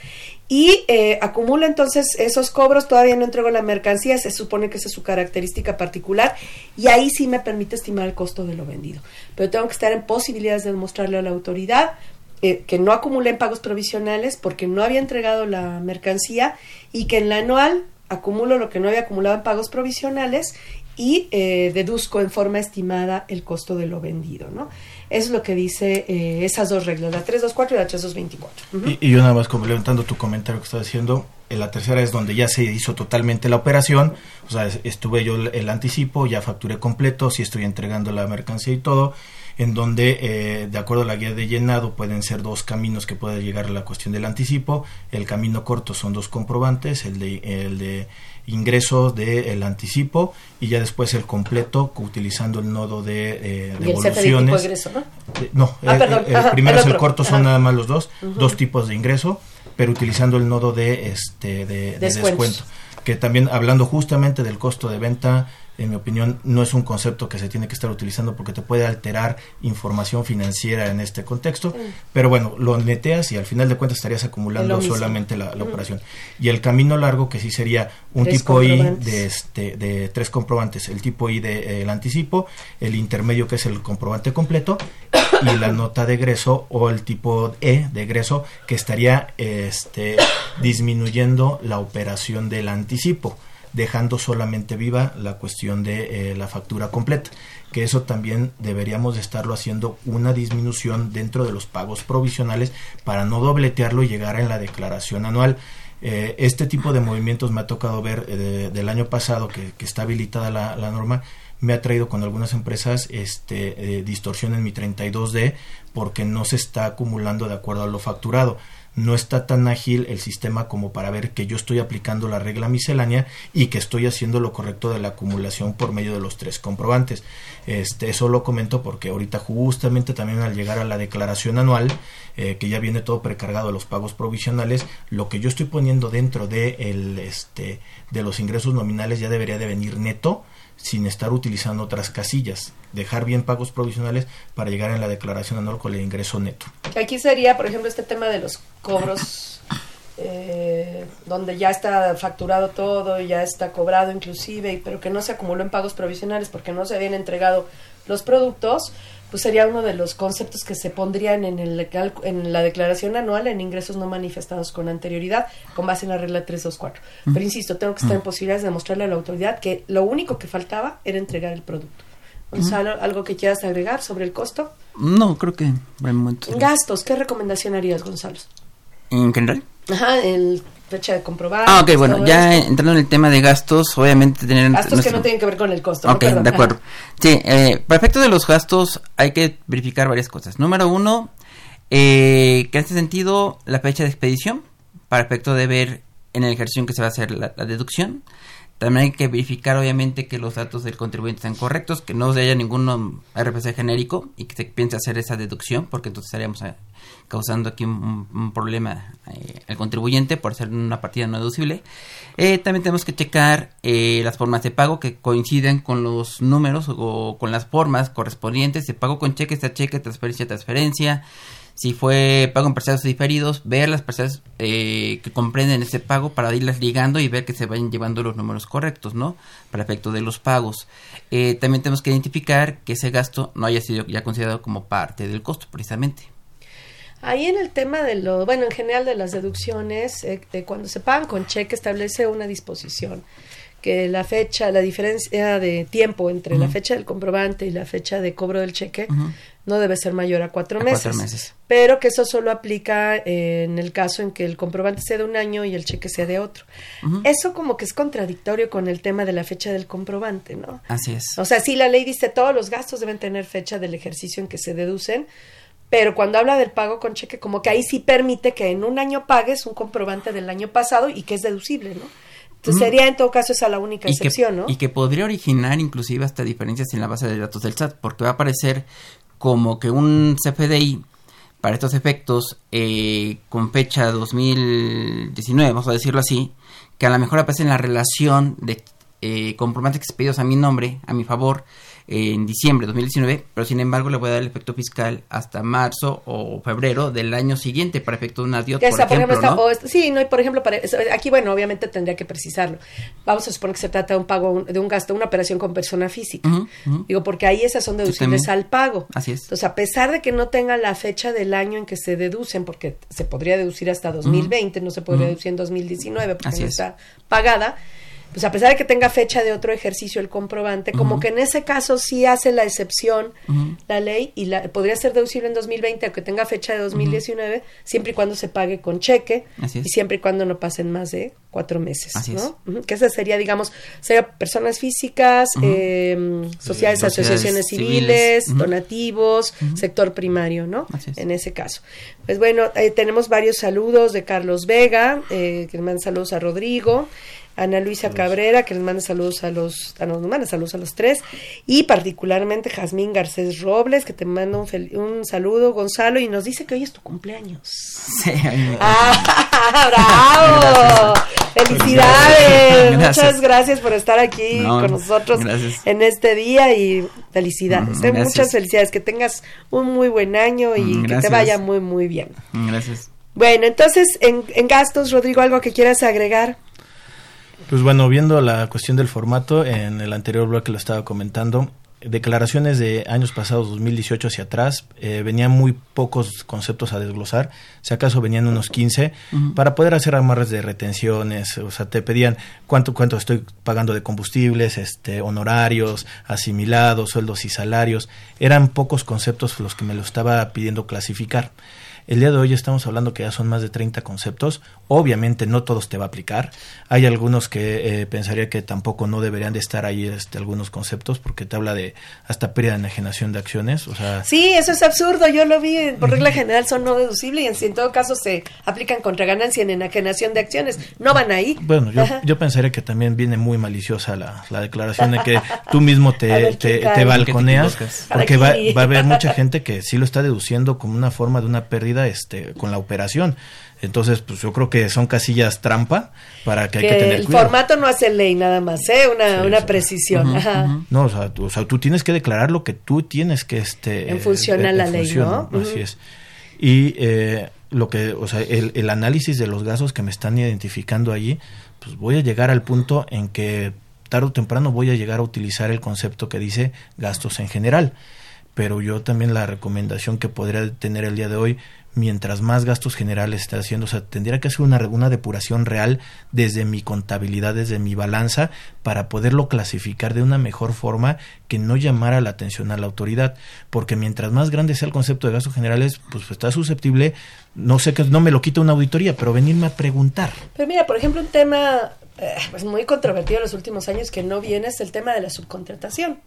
y eh, acumula entonces esos cobros, todavía no entrego la mercancía, se supone que esa es su característica particular y ahí sí me permite estimar el costo de lo vendido. Pero tengo que estar en posibilidades de demostrarle a la autoridad eh, que no acumulé en pagos provisionales porque no había entregado la mercancía y que en la anual acumulo lo que no había acumulado en pagos provisionales y eh, deduzco en forma estimada el costo de lo vendido, ¿no? Es lo que dice eh, esas dos reglas, la 324 y la 3224. y, y yo nada más complementando tu comentario que estás diciendo, En la tercera es donde ya se hizo totalmente la operación, o sea, estuve yo el, anticipo, ya facturé completo, si estoy entregando la mercancía y todo, en donde, eh, de acuerdo a la guía de llenado, pueden ser dos caminos que puede llegar a la cuestión del anticipo. El camino corto son dos comprobantes, el de, el de ingreso del anticipo y ya después el completo utilizando el nodo de eh, devoluciones. El ingreso, ¿no? no, ah, el, perdón, el, primero es el corto, son nada más los dos, dos tipos de ingreso, pero utilizando el nodo de este de, de descuento. Que también hablando justamente del costo de venta en mi opinión, no es un concepto que se tiene que estar utilizando porque te puede alterar información financiera en este contexto. Pero bueno, lo neteas y al final de cuentas estarías acumulando solamente la, operación. Y el camino largo, que sí sería un tipo I de, este, de tres comprobantes: el tipo I del de, el anticipo, el intermedio, que es el comprobante completo, y la nota de egreso o el tipo E de egreso, que estaría este, disminuyendo la operación del anticipo dejando solamente viva la cuestión de eh, la factura completa que eso también deberíamos de estarlo haciendo una disminución dentro de los pagos provisionales para no dobletearlo y llegar en la declaración anual. Eh, este tipo de movimientos me ha tocado ver eh, del año pasado que, está habilitada la, norma me ha traído con algunas empresas este distorsión en mi 32D porque no se está acumulando de acuerdo a lo facturado no está tan ágil el sistema como para ver que yo estoy aplicando la regla miscelánea y que estoy haciendo lo correcto de la acumulación por medio de los tres comprobantes. Este, eso lo comento porque ahorita justamente también al llegar a la declaración anual, eh, que ya viene todo precargado a los pagos provisionales, lo que yo estoy poniendo dentro de, el, este, de los ingresos nominales ya debería de venir neto sin estar utilizando otras casillas. Dejar bien pagos provisionales para llegar en la declaración anual con el ingreso neto. Aquí sería, por ejemplo, este tema de los cobros, eh, donde ya está facturado todo, ya está cobrado inclusive, pero que no se acumuló en pagos provisionales porque no se habían entregado los productos pues sería uno de los conceptos que se pondrían en, el, en la declaración anual en ingresos no manifestados con anterioridad, con base en la regla 324. Pero insisto, tengo que estar en posibilidades de demostrarle a la autoridad que lo único que faltaba era entregar el producto. Gonzalo, ¿algo que quieras agregar sobre el costo? No, creo que. Gastos, ¿qué recomendación harías, Gonzalo? ¿En general? Ajá, el fecha de comprobar. Ah, ok, bueno, ya entrando en el tema de gastos, obviamente tener... Gastos que no tienen que ver con el costo. Ok, de acuerdo. Sí, eh, para efecto de los gastos hay que verificar varias cosas. Número uno, eh, que en este sentido la fecha de expedición, para efecto de ver en el ejercicio en que se va a hacer la deducción. También hay que verificar, obviamente, que los datos del contribuyente están correctos, que no haya ningún RPC genérico y que se piense hacer esa deducción, porque entonces estaríamos causando aquí un, problema eh, al contribuyente por ser una partida no deducible. Eh, también tenemos que checar las formas de pago que coinciden con los números o con las formas correspondientes de pago con cheque, está cheque, transferencia, transferencia si fue pago en parciales diferidos, ver las parciales eh, que comprenden ese pago para irlas ligando y ver que se vayan llevando los números correctos, ¿no? Para efecto de los pagos. Eh, también tenemos que identificar que ese gasto no haya sido ya considerado como parte del costo, precisamente. Ahí en el tema de lo, bueno, en general de las deducciones, eh, de cuando se pagan con cheque establece una disposición que la fecha, la diferencia de tiempo entre la fecha del comprobante y la fecha de cobro del cheque no debe ser mayor a cuatro, meses, Pero que eso solo aplica en el caso en que el comprobante sea de un año y el cheque sea de otro. Eso como que es contradictorio con el tema de la fecha del comprobante, ¿no? Así es. O sea, sí, la ley dice todos los gastos deben tener fecha del ejercicio en que se deducen, pero cuando habla del pago con cheque, como que ahí sí permite que en un año pagues un comprobante del año pasado y que es deducible, ¿no? Entonces sería en todo caso esa la única excepción, ¿no? Y que podría originar inclusive hasta diferencias en la base de datos del SAT, porque va a aparecer como que un CFDI para estos efectos eh, con fecha 2019, vamos a decirlo así, que a lo mejor aparece en la relación de eh, comprobantes expedidos a mi nombre, a mi favor, en diciembre de 2019, pero sin embargo le voy a dar el efecto fiscal hasta marzo o febrero del año siguiente para efecto de una DIOT, por ejemplo, ¿no? sí, no, y por ejemplo, para, aquí, bueno, obviamente tendría que precisarlo. Vamos a suponer que se trata de un pago, de un gasto, una operación con persona física. Digo, porque ahí esas son deducibles al pago. Así es. Entonces, a pesar de que no tenga la fecha del año en que se deducen, porque se podría deducir hasta 2020, no se podría deducir en 2019 porque no está pagada, pues a pesar de que tenga fecha de otro ejercicio el comprobante, como que en ese caso sí hace la excepción la ley y la, podría ser deducible en 2020, aunque tenga fecha de 2019, siempre y cuando se pague con cheque y siempre y cuando no pasen más de cuatro meses, ¿no? Que esa sería, digamos, sería personas físicas, eh, sociedades, asociaciones civiles, donativos, sector primario, ¿no? En ese caso. Pues bueno, eh, tenemos varios saludos de Carlos Vega, eh, que le manda saludos a Rodrigo. Ana Luisa Cabrera, que les manda saludos a los, a nos manda saludos a los tres, y particularmente Jazmín Garcés Robles, que te manda un, un saludo, Gonzalo, y nos dice que hoy es tu cumpleaños. Sí, ¡Ah, bravo! ¡Felicidades! Muchas gracias por estar aquí con nosotros en este día y felicidades. ¿eh? Muchas felicidades, que tengas un muy buen año y que te vaya muy, muy bien. Gracias. Bueno, entonces, en, en gastos, Rodrigo, ¿algo que quieras agregar? Pues bueno, viendo la cuestión del formato, en el anterior bloque lo estaba comentando, declaraciones de años pasados, 2018 hacia atrás, eh, venían muy pocos conceptos a desglosar, si acaso venían unos 15, para poder hacer amarres de retenciones, o sea, te pedían cuánto, cuánto estoy pagando de combustibles, este, honorarios, asimilados, sueldos y salarios, eran pocos conceptos los que me lo estaba pidiendo clasificar. El día de hoy estamos hablando que ya son más de 30 conceptos. Obviamente no todos te va a aplicar. Hay algunos que eh, pensaría que tampoco no deberían de estar ahí este, algunos conceptos porque te habla de hasta pérdida de enajenación de acciones. O sea, sí, eso es absurdo. Yo lo vi. Por regla general son no deducibles y en, todo caso se aplican contra ganancia en enajenación de acciones. No van ahí. Bueno, yo, yo pensaría que también viene muy maliciosa la, la declaración de que tú mismo te, te, te, balconeas porque va, va a haber mucha gente que sí lo está deduciendo como una forma de una pérdida este, con la operación. Entonces, pues yo creo que son casillas trampa para que, hay que tener el formato no hace ley nada más, ¿eh? Una, una precisión. No, o sea, tú, o sea, tú tienes que declarar lo que tú tienes que... este En función a la ley, ¿no? Así es. Y eh, lo que, o sea, el, el análisis de los gastos que me están identificando allí, pues voy a llegar al punto en que tarde o temprano voy a llegar a utilizar el concepto que dice gastos en general. Pero yo también la recomendación que podría tener el día de hoy mientras más gastos generales está haciendo, o sea, tendría que hacer una, una depuración real desde mi contabilidad, desde mi balanza, para poderlo clasificar de una mejor forma que no llamara la atención a la autoridad, porque mientras más grande sea el concepto de gastos generales, pues está susceptible, no sé que no me lo quita una auditoría, pero venirme a preguntar. Pero mira, por ejemplo, un tema eh, pues muy controvertido en los últimos años que no viene es el tema de la subcontratación.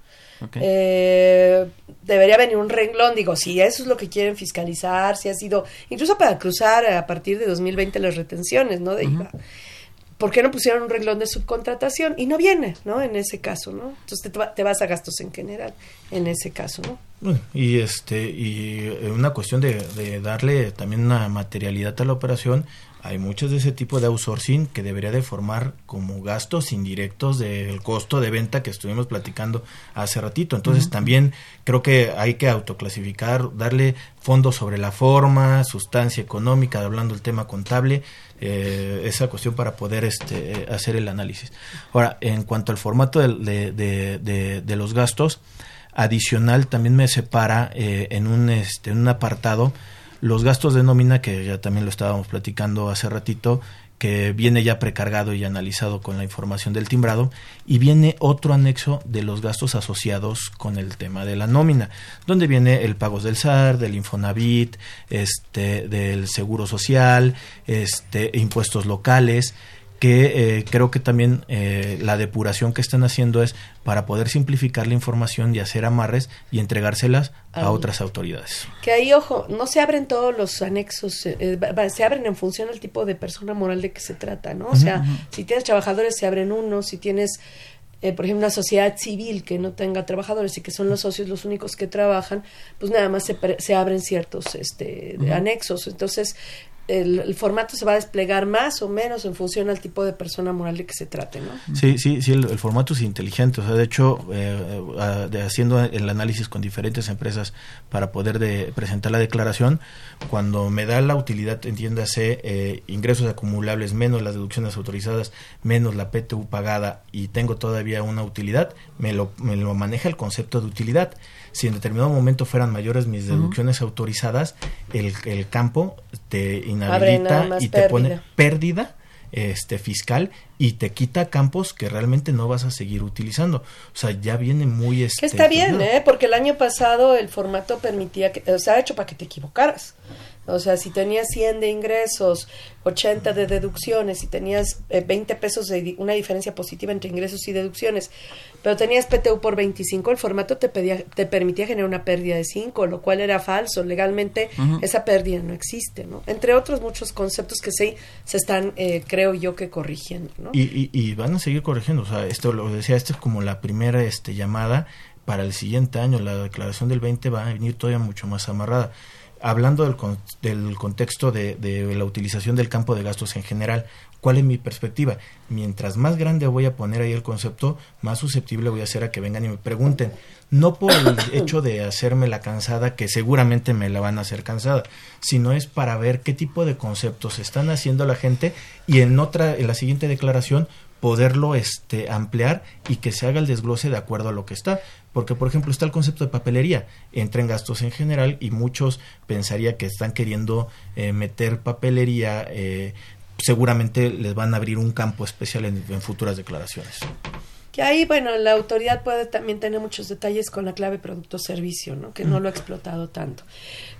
Eh, debería venir un renglón, digo, si eso es lo que quieren fiscalizar, si ha sido, incluso para cruzar a partir de 2020 las retenciones, ¿no? De IVA. ¿Por qué no pusieron un renglón de subcontratación? Y no viene, ¿no? En ese caso, ¿no? Entonces te, vas a gastos en general, en ese caso, ¿no? y este y eh, una cuestión de, de darle también una materialidad a la operación hay muchos de ese tipo de outsourcing que debería de formar como gastos indirectos del costo de venta que estuvimos platicando hace ratito. Entonces también creo que hay que autoclasificar, darle fondos sobre la forma, sustancia económica, hablando del tema contable, eh, esa cuestión para poder este, hacer el análisis. Ahora, en cuanto al formato de, de, de, los gastos, adicional también me separa eh, en, un, este, en un apartado los gastos de nómina, que ya también lo estábamos platicando hace ratito, que viene ya precargado y analizado con la información del timbrado, y viene otro anexo de los gastos asociados con el tema de la nómina, donde viene el pagos del SAR, del Infonavit, este, del Seguro Social, este, impuestos locales, que eh, creo que también eh, la depuración que están haciendo es para poder simplificar la información y hacer amarres y entregárselas a otras autoridades. Que ahí, ojo, no se abren todos los anexos, eh, se abren en función al tipo de persona moral de que se trata, ¿no? O sea, si tienes trabajadores se abren unos, si tienes por ejemplo, una sociedad civil que no tenga trabajadores y que son los socios los únicos que trabajan, pues nada más se, se abren ciertos este, anexos. Entonces, el, formato se va a desplegar más o menos en función al tipo de persona moral de que se trate, ¿no? Sí, sí, sí, el, formato es inteligente. O sea, de hecho, eh, de haciendo el análisis con diferentes empresas para poder de, presentar la declaración, cuando me da la utilidad, entiéndase, eh, ingresos acumulables menos las deducciones autorizadas, menos la PTU pagada y tengo todavía una utilidad, me lo, me lo maneja el concepto de utilidad si en determinado momento fueran mayores mis deducciones autorizadas, el, el, campo te inhabilita y te pone pérdida este fiscal y te quita campos que realmente no vas a seguir utilizando. O sea, ya viene muy este, Que está bien, ¿eh? Porque el año pasado el formato permitía que, o sea, hecho para que te equivocaras. O sea, si tenías 100 de ingresos, 80 de deducciones, y tenías eh, 20 pesos de una diferencia positiva entre ingresos y deducciones, pero tenías PTU por 25, el formato te, pedía, te permitía generar una pérdida de 5, lo cual era falso. Legalmente uh -huh. esa pérdida no existe, ¿no? Entre otros muchos conceptos que sí se están, eh, creo yo, que corrigiendo, ¿no? Y, y, y, van a seguir corrigiendo. O sea, esto lo decía, esto es como la primera este, llamada para el siguiente año. La declaración del 20 va a venir todavía mucho más amarrada hablando del, con, del contexto de, de, la utilización del campo de gastos en general, ¿cuál es mi perspectiva? Mientras más grande voy a poner ahí el concepto, más susceptible voy a ser a que vengan y me pregunten. No por el hecho de hacerme la cansada, que seguramente me la van a hacer cansada, sino es para ver qué tipo de conceptos están haciendo la gente y en otra, en la siguiente declaración, poderlo este, ampliar y que se haga el desglose de acuerdo a lo que está. Porque, por ejemplo, está el concepto de papelería, entra en gastos en general y muchos pensaría que están queriendo eh, meter papelería, eh, seguramente les van a abrir un campo especial en, en futuras declaraciones. Que ahí, bueno, la autoridad puede también tener muchos detalles con la clave producto-servicio, ¿no? Que no lo ha explotado tanto.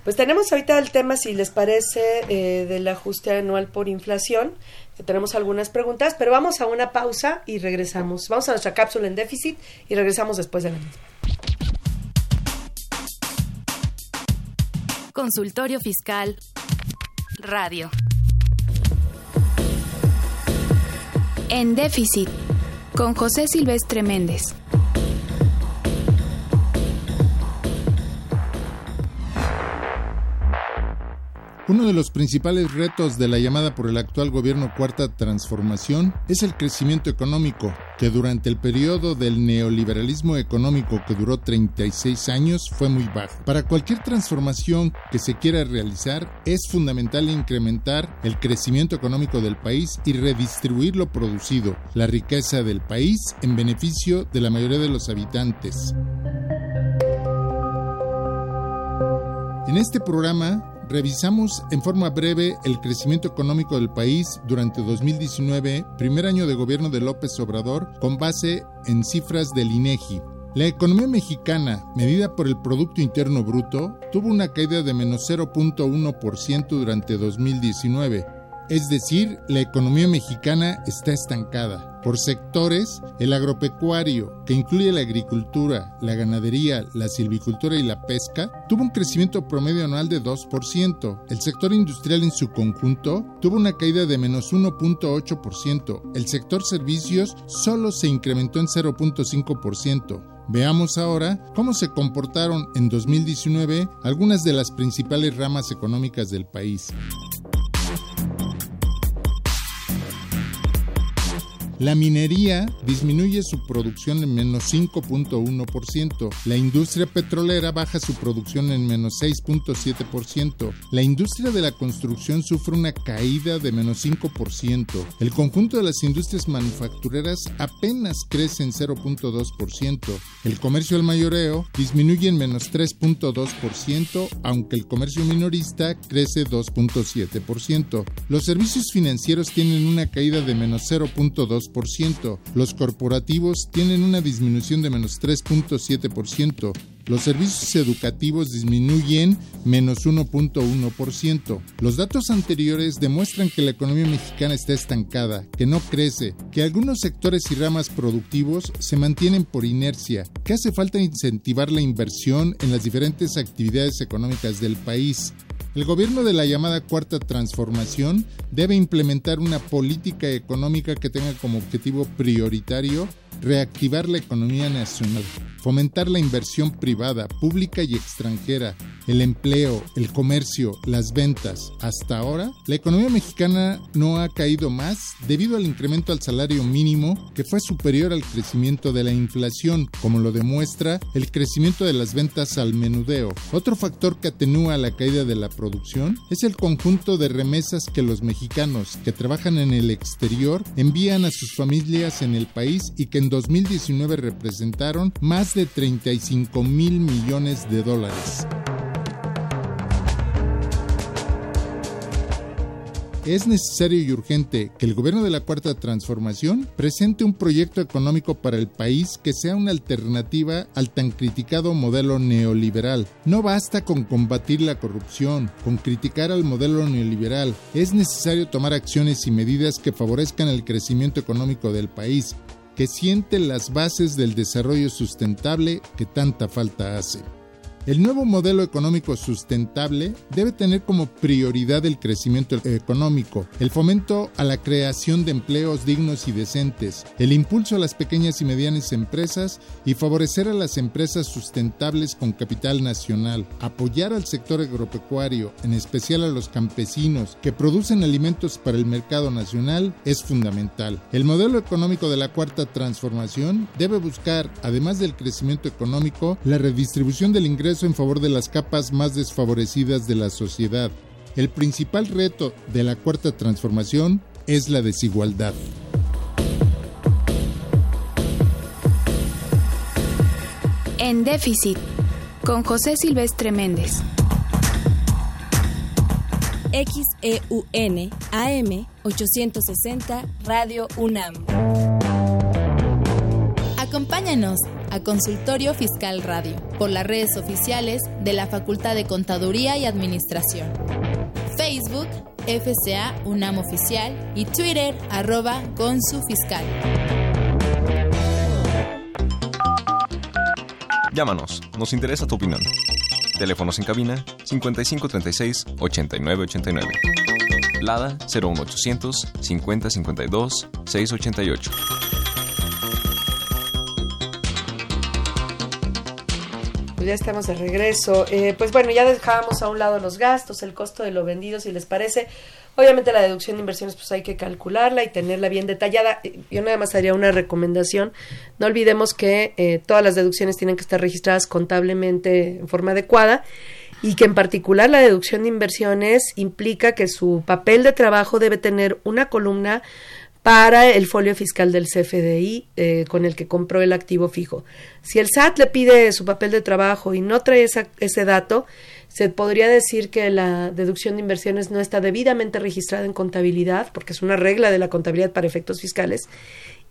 Pues tenemos ahorita el tema, si les parece, eh, del ajuste anual por inflación, que tenemos algunas preguntas, pero vamos a una pausa y regresamos. Vamos a nuestra cápsula en déficit y regresamos después de la misma. Consultorio Fiscal Radio. En déficit con José Silvestre Méndez. Uno de los principales retos de la llamada por el actual gobierno Cuarta Transformación es el crecimiento económico, que durante el periodo del neoliberalismo económico que duró 36 años fue muy bajo. Para cualquier transformación que se quiera realizar, es fundamental incrementar el crecimiento económico del país y redistribuir lo producido, la riqueza del país, en beneficio de la mayoría de los habitantes. En este programa revisamos en forma breve el crecimiento económico del país durante 2019, primer año de gobierno de López Obrador, con base en cifras del INEGI. La economía mexicana, medida por el Producto Interno Bruto, tuvo una caída de menos 0.1% durante 2019. Es decir, la economía mexicana está estancada. Por sectores, el agropecuario, que incluye la agricultura, la ganadería, la silvicultura y la pesca, tuvo un crecimiento promedio anual de 2%. El sector industrial en su conjunto tuvo una caída de menos 1.8%. El sector servicios solo se incrementó en 0.5%. Veamos ahora cómo se comportaron en 2019 algunas de las principales ramas económicas del país. La minería disminuye su producción en menos 5.1%. La industria petrolera baja su producción en menos 6.7%. La industria de la construcción sufre una caída de menos 5%. El conjunto de las industrias manufactureras apenas crece en 0.2%. El comercio al mayoreo disminuye en menos 3.2%, aunque el comercio minorista crece 2.7%. Los servicios financieros tienen una caída de menos 0.2%. Los corporativos tienen una disminución de menos 3.7%. Los servicios educativos disminuyen menos 1.1%. Los datos anteriores demuestran que la economía mexicana está estancada, que no crece, que algunos sectores y ramas productivos se mantienen por inercia, que hace falta incentivar la inversión en las diferentes actividades económicas del país. El gobierno de la llamada Cuarta Transformación debe implementar una política económica que tenga como objetivo prioritario reactivar la economía nacional, fomentar la inversión privada, pública y extranjera, el empleo, el comercio, las ventas. Hasta ahora, la economía mexicana no ha caído más debido al incremento al salario mínimo que fue superior al crecimiento de la inflación, como lo demuestra el crecimiento de las ventas al menudeo. Otro factor que atenúa la caída de la producción es el conjunto de remesas que los mexicanos que trabajan en el exterior envían a sus familias en el país y que en 2019 representaron más de 35 mil millones de dólares. Es necesario y urgente que el gobierno de la Cuarta Transformación presente un proyecto económico para el país que sea una alternativa al tan criticado modelo neoliberal. No basta con combatir la corrupción, con criticar al modelo neoliberal. Es necesario tomar acciones y medidas que favorezcan el crecimiento económico del país, que siente las bases del desarrollo sustentable que tanta falta hace. El nuevo modelo económico sustentable debe tener como prioridad el crecimiento económico, el fomento a la creación de empleos dignos y decentes, el impulso a las pequeñas y medianas empresas y favorecer a las empresas sustentables con capital nacional, apoyar al sector agropecuario, en especial a los campesinos que producen alimentos para el mercado nacional, es fundamental. El modelo económico de la cuarta transformación debe buscar, además del crecimiento económico, la redistribución del ingreso en favor de las capas más desfavorecidas de la sociedad. El principal reto de la cuarta transformación es la desigualdad. En déficit, con José Silvestre Méndez. XEUN AM 860 Radio UNAM. Acompáñanos a Consultorio Fiscal Radio por las redes oficiales de la Facultad de Contaduría y Administración. Facebook, FCA UNAM Oficial y Twitter, arroba Consu Fiscal. Llámanos, nos interesa tu opinión. Teléfonos en cabina 5536 8989. Lada 01800 5052 688. Pues ya estamos de regreso. Eh, pues bueno, ya dejábamos a un lado los gastos, el costo de lo vendido, si les parece. Obviamente la deducción de inversiones pues hay que calcularla y tenerla bien detallada. Yo nada más haría una recomendación. No olvidemos que eh, todas las deducciones tienen que estar registradas contablemente en forma adecuada y que en particular la deducción de inversiones implica que su papel de trabajo debe tener una columna para el folio fiscal del CFDI eh, con el que compró el activo fijo. Si el SAT le pide su papel de trabajo y no trae ese dato, se podría decir que la deducción de inversiones no está debidamente registrada en contabilidad, porque es una regla de la contabilidad para efectos fiscales,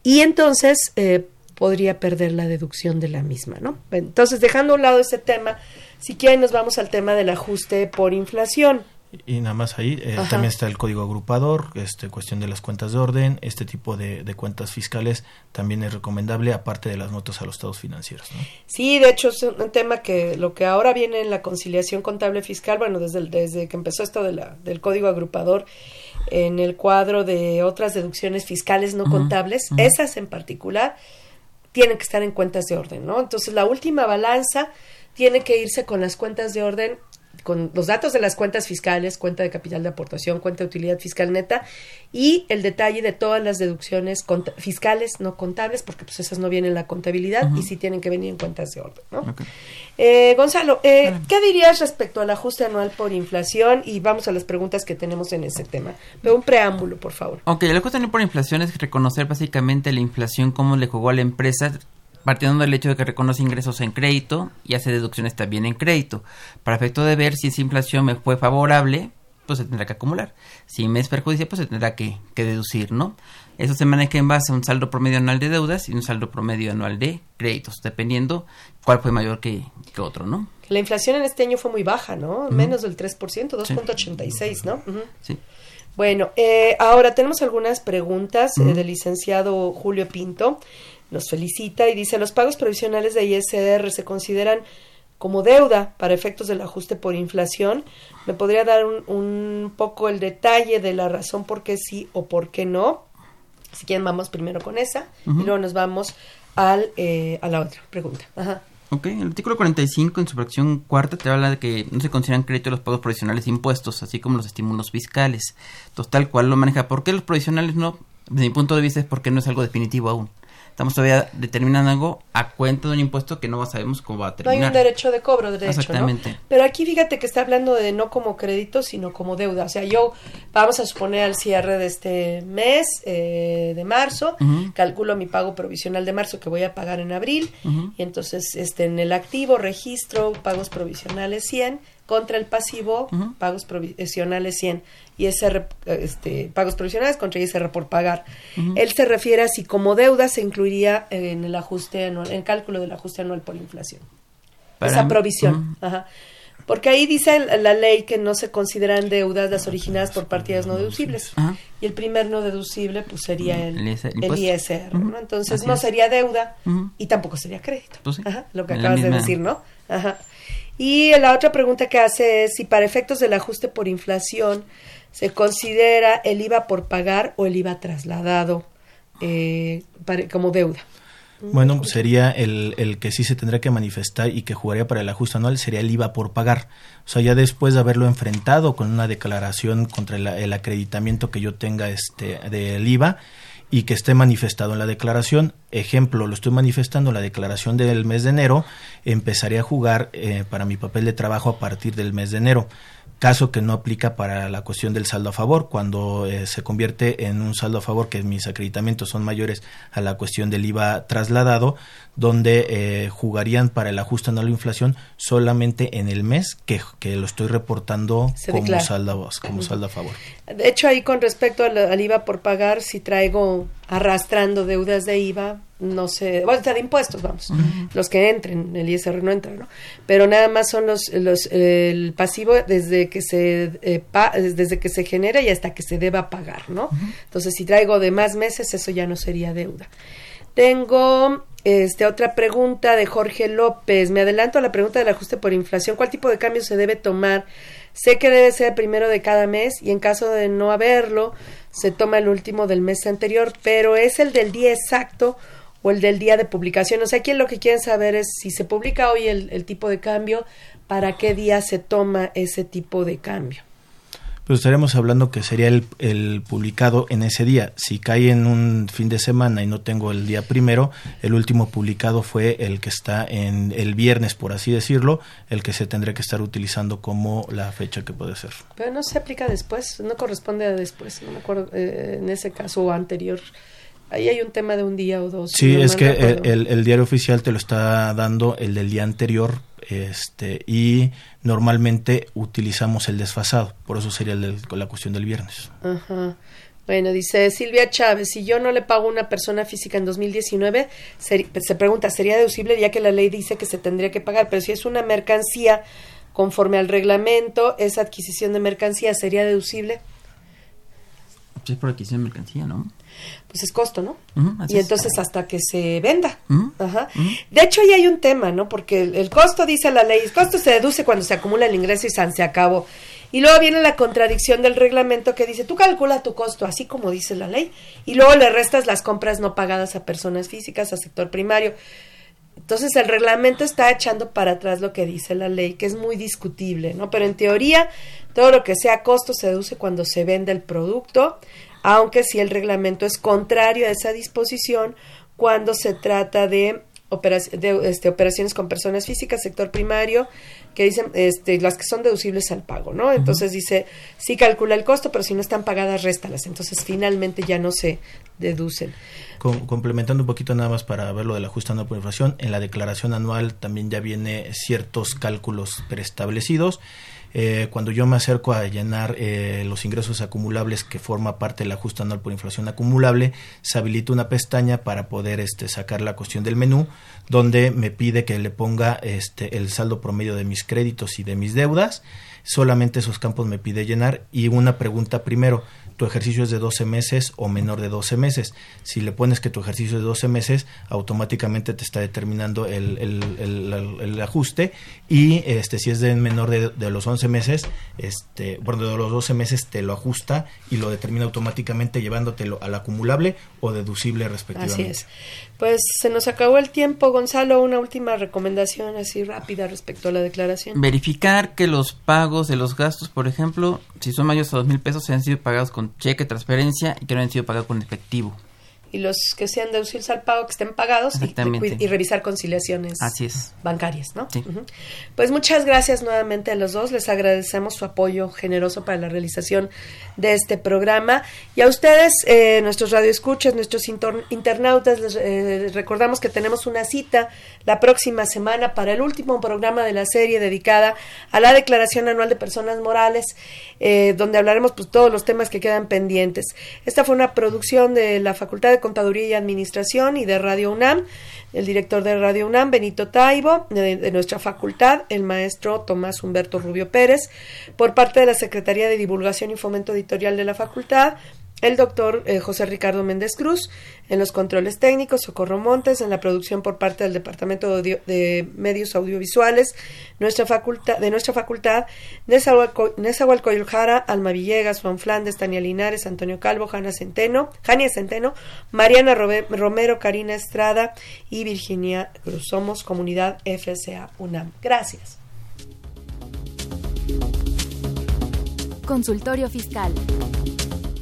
y entonces eh, podría perder la deducción de la misma, ¿no? Entonces, dejando a un lado ese tema, si quieren nos vamos al tema del ajuste por inflación. Y nada más ahí, eh, también está el código agrupador, este, cuestión de las cuentas de orden, este tipo de, de, cuentas fiscales también es recomendable, aparte de las notas a los estados financieros. ¿no? Sí, de hecho es un tema que lo que ahora viene en la conciliación contable fiscal, bueno, desde, el, desde que empezó esto de la, del código agrupador, en el cuadro de otras deducciones fiscales no uh -huh, contables, uh -huh. esas en particular, tienen que estar en cuentas de orden, ¿no? Entonces la última balanza tiene que irse con las cuentas de orden con los datos de las cuentas fiscales, cuenta de capital de aportación, cuenta de utilidad fiscal neta y el detalle de todas las deducciones fiscales no contables, porque pues esas no vienen en la contabilidad uh -huh. y sí tienen que venir en cuentas de orden. ¿no? Okay. Eh, Gonzalo, eh. ¿qué dirías respecto al ajuste anual por inflación? Y vamos a las preguntas que tenemos en ese tema. Pero un preámbulo, por favor. Ok, el ajuste anual por inflación es reconocer básicamente la inflación, cómo le jugó a la empresa partiendo del hecho de que reconoce ingresos en crédito y hace deducciones también en crédito. Para efecto de ver si esa inflación me fue favorable, pues se tendrá que acumular. Si me es perjudicial, pues se tendrá que, que, deducir, ¿no? Eso se maneja en base a un saldo promedio anual de deudas y un saldo promedio anual de créditos, dependiendo cuál fue mayor que, que otro, ¿no? La inflación en este año fue muy baja, ¿no? Uh -huh. Menos del 3%, 2.86, sí. ¿no? Uh -huh. Sí. Bueno, eh, ahora tenemos algunas preguntas uh -huh. eh, del licenciado Julio Pinto nos felicita y dice los pagos provisionales de ISR se consideran como deuda para efectos del ajuste por inflación. ¿Me podría dar un, un poco el detalle de la razón por qué sí o por qué no? Si quieren, vamos primero con esa uh -huh. y luego nos vamos al, eh, a la otra pregunta. Ajá. Ok, el artículo 45 en su fracción cuarta te habla de que no se consideran crédito los pagos provisionales de impuestos, así como los estímulos fiscales. Entonces, tal cual lo maneja. ¿Por qué los provisionales no? Desde mi punto de vista es porque no es algo definitivo aún estamos todavía determinando algo a cuenta de un impuesto que no sabemos cómo va a terminar. No hay un derecho de cobro, de hecho, Exactamente. ¿no? Pero aquí fíjate que está hablando de no como crédito, sino como deuda. O sea, yo, vamos a suponer al cierre de este mes eh, de marzo, uh -huh. calculo mi pago provisional de marzo que voy a pagar en abril, uh -huh. y entonces este en el activo registro pagos provisionales 100, contra el pasivo, pagos provisionales 100, ISR, este, pagos provisionales contra ISR por pagar. Él se refiere a si como deuda se incluiría en el ajuste anual, en el cálculo del ajuste anual por inflación. Esa provisión. Ajá. Porque ahí dice la ley que no se consideran deudas las originadas por partidas no deducibles. Y el primer no deducible pues sería el, el, ISR. ¿no? Entonces no sería deuda y tampoco sería crédito. Pues Ajá, lo que acabas de decir, ¿no? Ajá. Y la otra pregunta que hace es si para efectos del ajuste por inflación se considera el IVA por pagar o el IVA trasladado eh, como deuda. Bueno, sería el, el que sí se tendría que manifestar y que jugaría para el ajuste anual, sería el IVA por pagar. O sea, ya después de haberlo enfrentado con una declaración contra el, acreditamiento que yo tenga este del IVA y que esté manifestado en la declaración, ejemplo, lo estoy manifestando en la declaración del mes de enero, empezaré a jugar eh, para mi papel de trabajo a partir del mes de enero caso que no aplica para la cuestión del saldo a favor, cuando eh, se convierte en un saldo a favor que mis acreditamientos son mayores a la cuestión del IVA trasladado, donde eh, jugarían para el ajuste anual de inflación solamente en el mes que, que lo estoy reportando como saldo, como saldo a favor. De hecho, ahí con respecto al, IVA por pagar, si traigo arrastrando deudas de IVA, no sé, bueno, de impuestos, vamos, los que entren, el ISR no entra, ¿no? Pero nada más son los, los el pasivo desde que se eh, desde que se genera y hasta que se deba pagar, ¿no? Entonces, si traigo de más meses, eso ya no sería deuda. Tengo este, otra pregunta de Jorge López. Me adelanto a la pregunta del ajuste por inflación. ¿Cuál tipo de cambio se debe tomar? Sé que debe ser el primero de cada mes y en caso de no haberlo, se toma el último del mes anterior, pero es el del día exacto o el del día de publicación. O sea, aquí lo que quieren saber es si se publica hoy el, el tipo de cambio, para qué día se toma ese tipo de cambio pues estaremos hablando que sería el, el, publicado en ese día. Si cae en un fin de semana y no tengo el día primero, el último publicado fue el que está en el viernes, por así decirlo, el que se tendría que estar utilizando como la fecha que puede ser. Pero no se aplica después, no corresponde a después, no me acuerdo, eh, en ese caso o anterior. Ahí hay un tema de un día o dos. Sí, es que el, el, diario oficial te lo está dando el del día anterior este y normalmente utilizamos el desfasado, por eso sería la cuestión del viernes. Ajá. Bueno, dice Silvia Chávez, si yo no le pago a una persona física en 2019, se, se pregunta, ¿sería deducible ya que la ley dice que se tendría que pagar? Pero si es una mercancía conforme al reglamento, esa adquisición de mercancía sería deducible. Sí, por adquisición de mercancía, ¿no? pues es costo, ¿no? y entonces hasta que se venda. Ajá. De hecho, ahí hay un tema, ¿no? Porque el, costo, dice la ley, el costo se deduce cuando se acumula el ingreso y se acabó. Y luego viene la contradicción del reglamento que dice, tú calcula tu costo, así como dice la ley, y luego le restas las compras no pagadas a personas físicas, a sector primario. Entonces el reglamento está echando para atrás lo que dice la ley, que es muy discutible, ¿no? Pero en teoría, todo lo que sea costo se deduce cuando se vende el producto aunque si el reglamento es contrario a esa disposición cuando se trata de, este, operaciones con personas físicas, sector primario, que dicen este, las que son deducibles al pago, ¿no? Entonces dice, sí calcula el costo, pero si no están pagadas, réstalas. Entonces finalmente ya no se deducen. Complementando un poquito nada más para ver lo del ajuste anual por inflación, en la declaración anual también ya viene ciertos cálculos preestablecidos eh, cuando yo me acerco a llenar eh, los ingresos acumulables que forma parte del ajuste anual por inflación acumulable, se habilita una pestaña para poder este, sacar la cuestión del menú, donde me pide que le ponga este, el saldo promedio de mis créditos y de mis deudas. Solamente esos campos me pide llenar y una pregunta primero tu ejercicio es de 12 meses o menor de 12 meses. Si le pones que tu ejercicio es de 12 meses, automáticamente te está determinando el, el, ajuste y este si es de menor de, los 11 meses, este, bueno, de los 12 meses te lo ajusta y lo determina automáticamente llevándotelo al acumulable o deducible respectivamente. Así es. Pues se nos acabó el tiempo, Gonzalo, una última recomendación así rápida respecto a la declaración. Verificar que los pagos de los gastos, por ejemplo, si son mayores a dos mil pesos, se han sido pagados con cheque, transferencia y que no han sido pagados con efectivo. Y los que sean deducibles al pago que estén pagados y, revisar conciliaciones Así es. bancarias, ¿no? Sí. Pues muchas gracias nuevamente a los dos, les agradecemos su apoyo generoso para la realización de este programa y a ustedes, eh, nuestros radioescuchas, nuestros internautas, les eh, recordamos que tenemos una cita la próxima semana para el último programa de la serie dedicada a la Declaración Anual de Personas Morales, eh, donde hablaremos pues todos los temas que quedan pendientes. Esta fue una producción de la Facultad de Contaduría y Administración y de Radio UNAM, el director de Radio UNAM, Benito Taibo, de, de nuestra facultad, el maestro Tomás Humberto Rubio Pérez, por parte de la Secretaría de Divulgación y Fomento Editorial de la facultad, el doctor eh, José Ricardo Méndez Cruz, en los controles técnicos, Socorro Montes, en la producción por parte del Departamento de, Medios Audiovisuales, nuestra facultad, de nuestra facultad, Nezahualcóyotl Jara, Alma Villegas, Juan Flandes, Tania Linares, Antonio Calvo, Centeno, Jania Centeno, Mariana Romero, Karina Estrada y Virginia Cruz. Somos Comunidad FSA UNAM. Gracias. Consultorio Fiscal.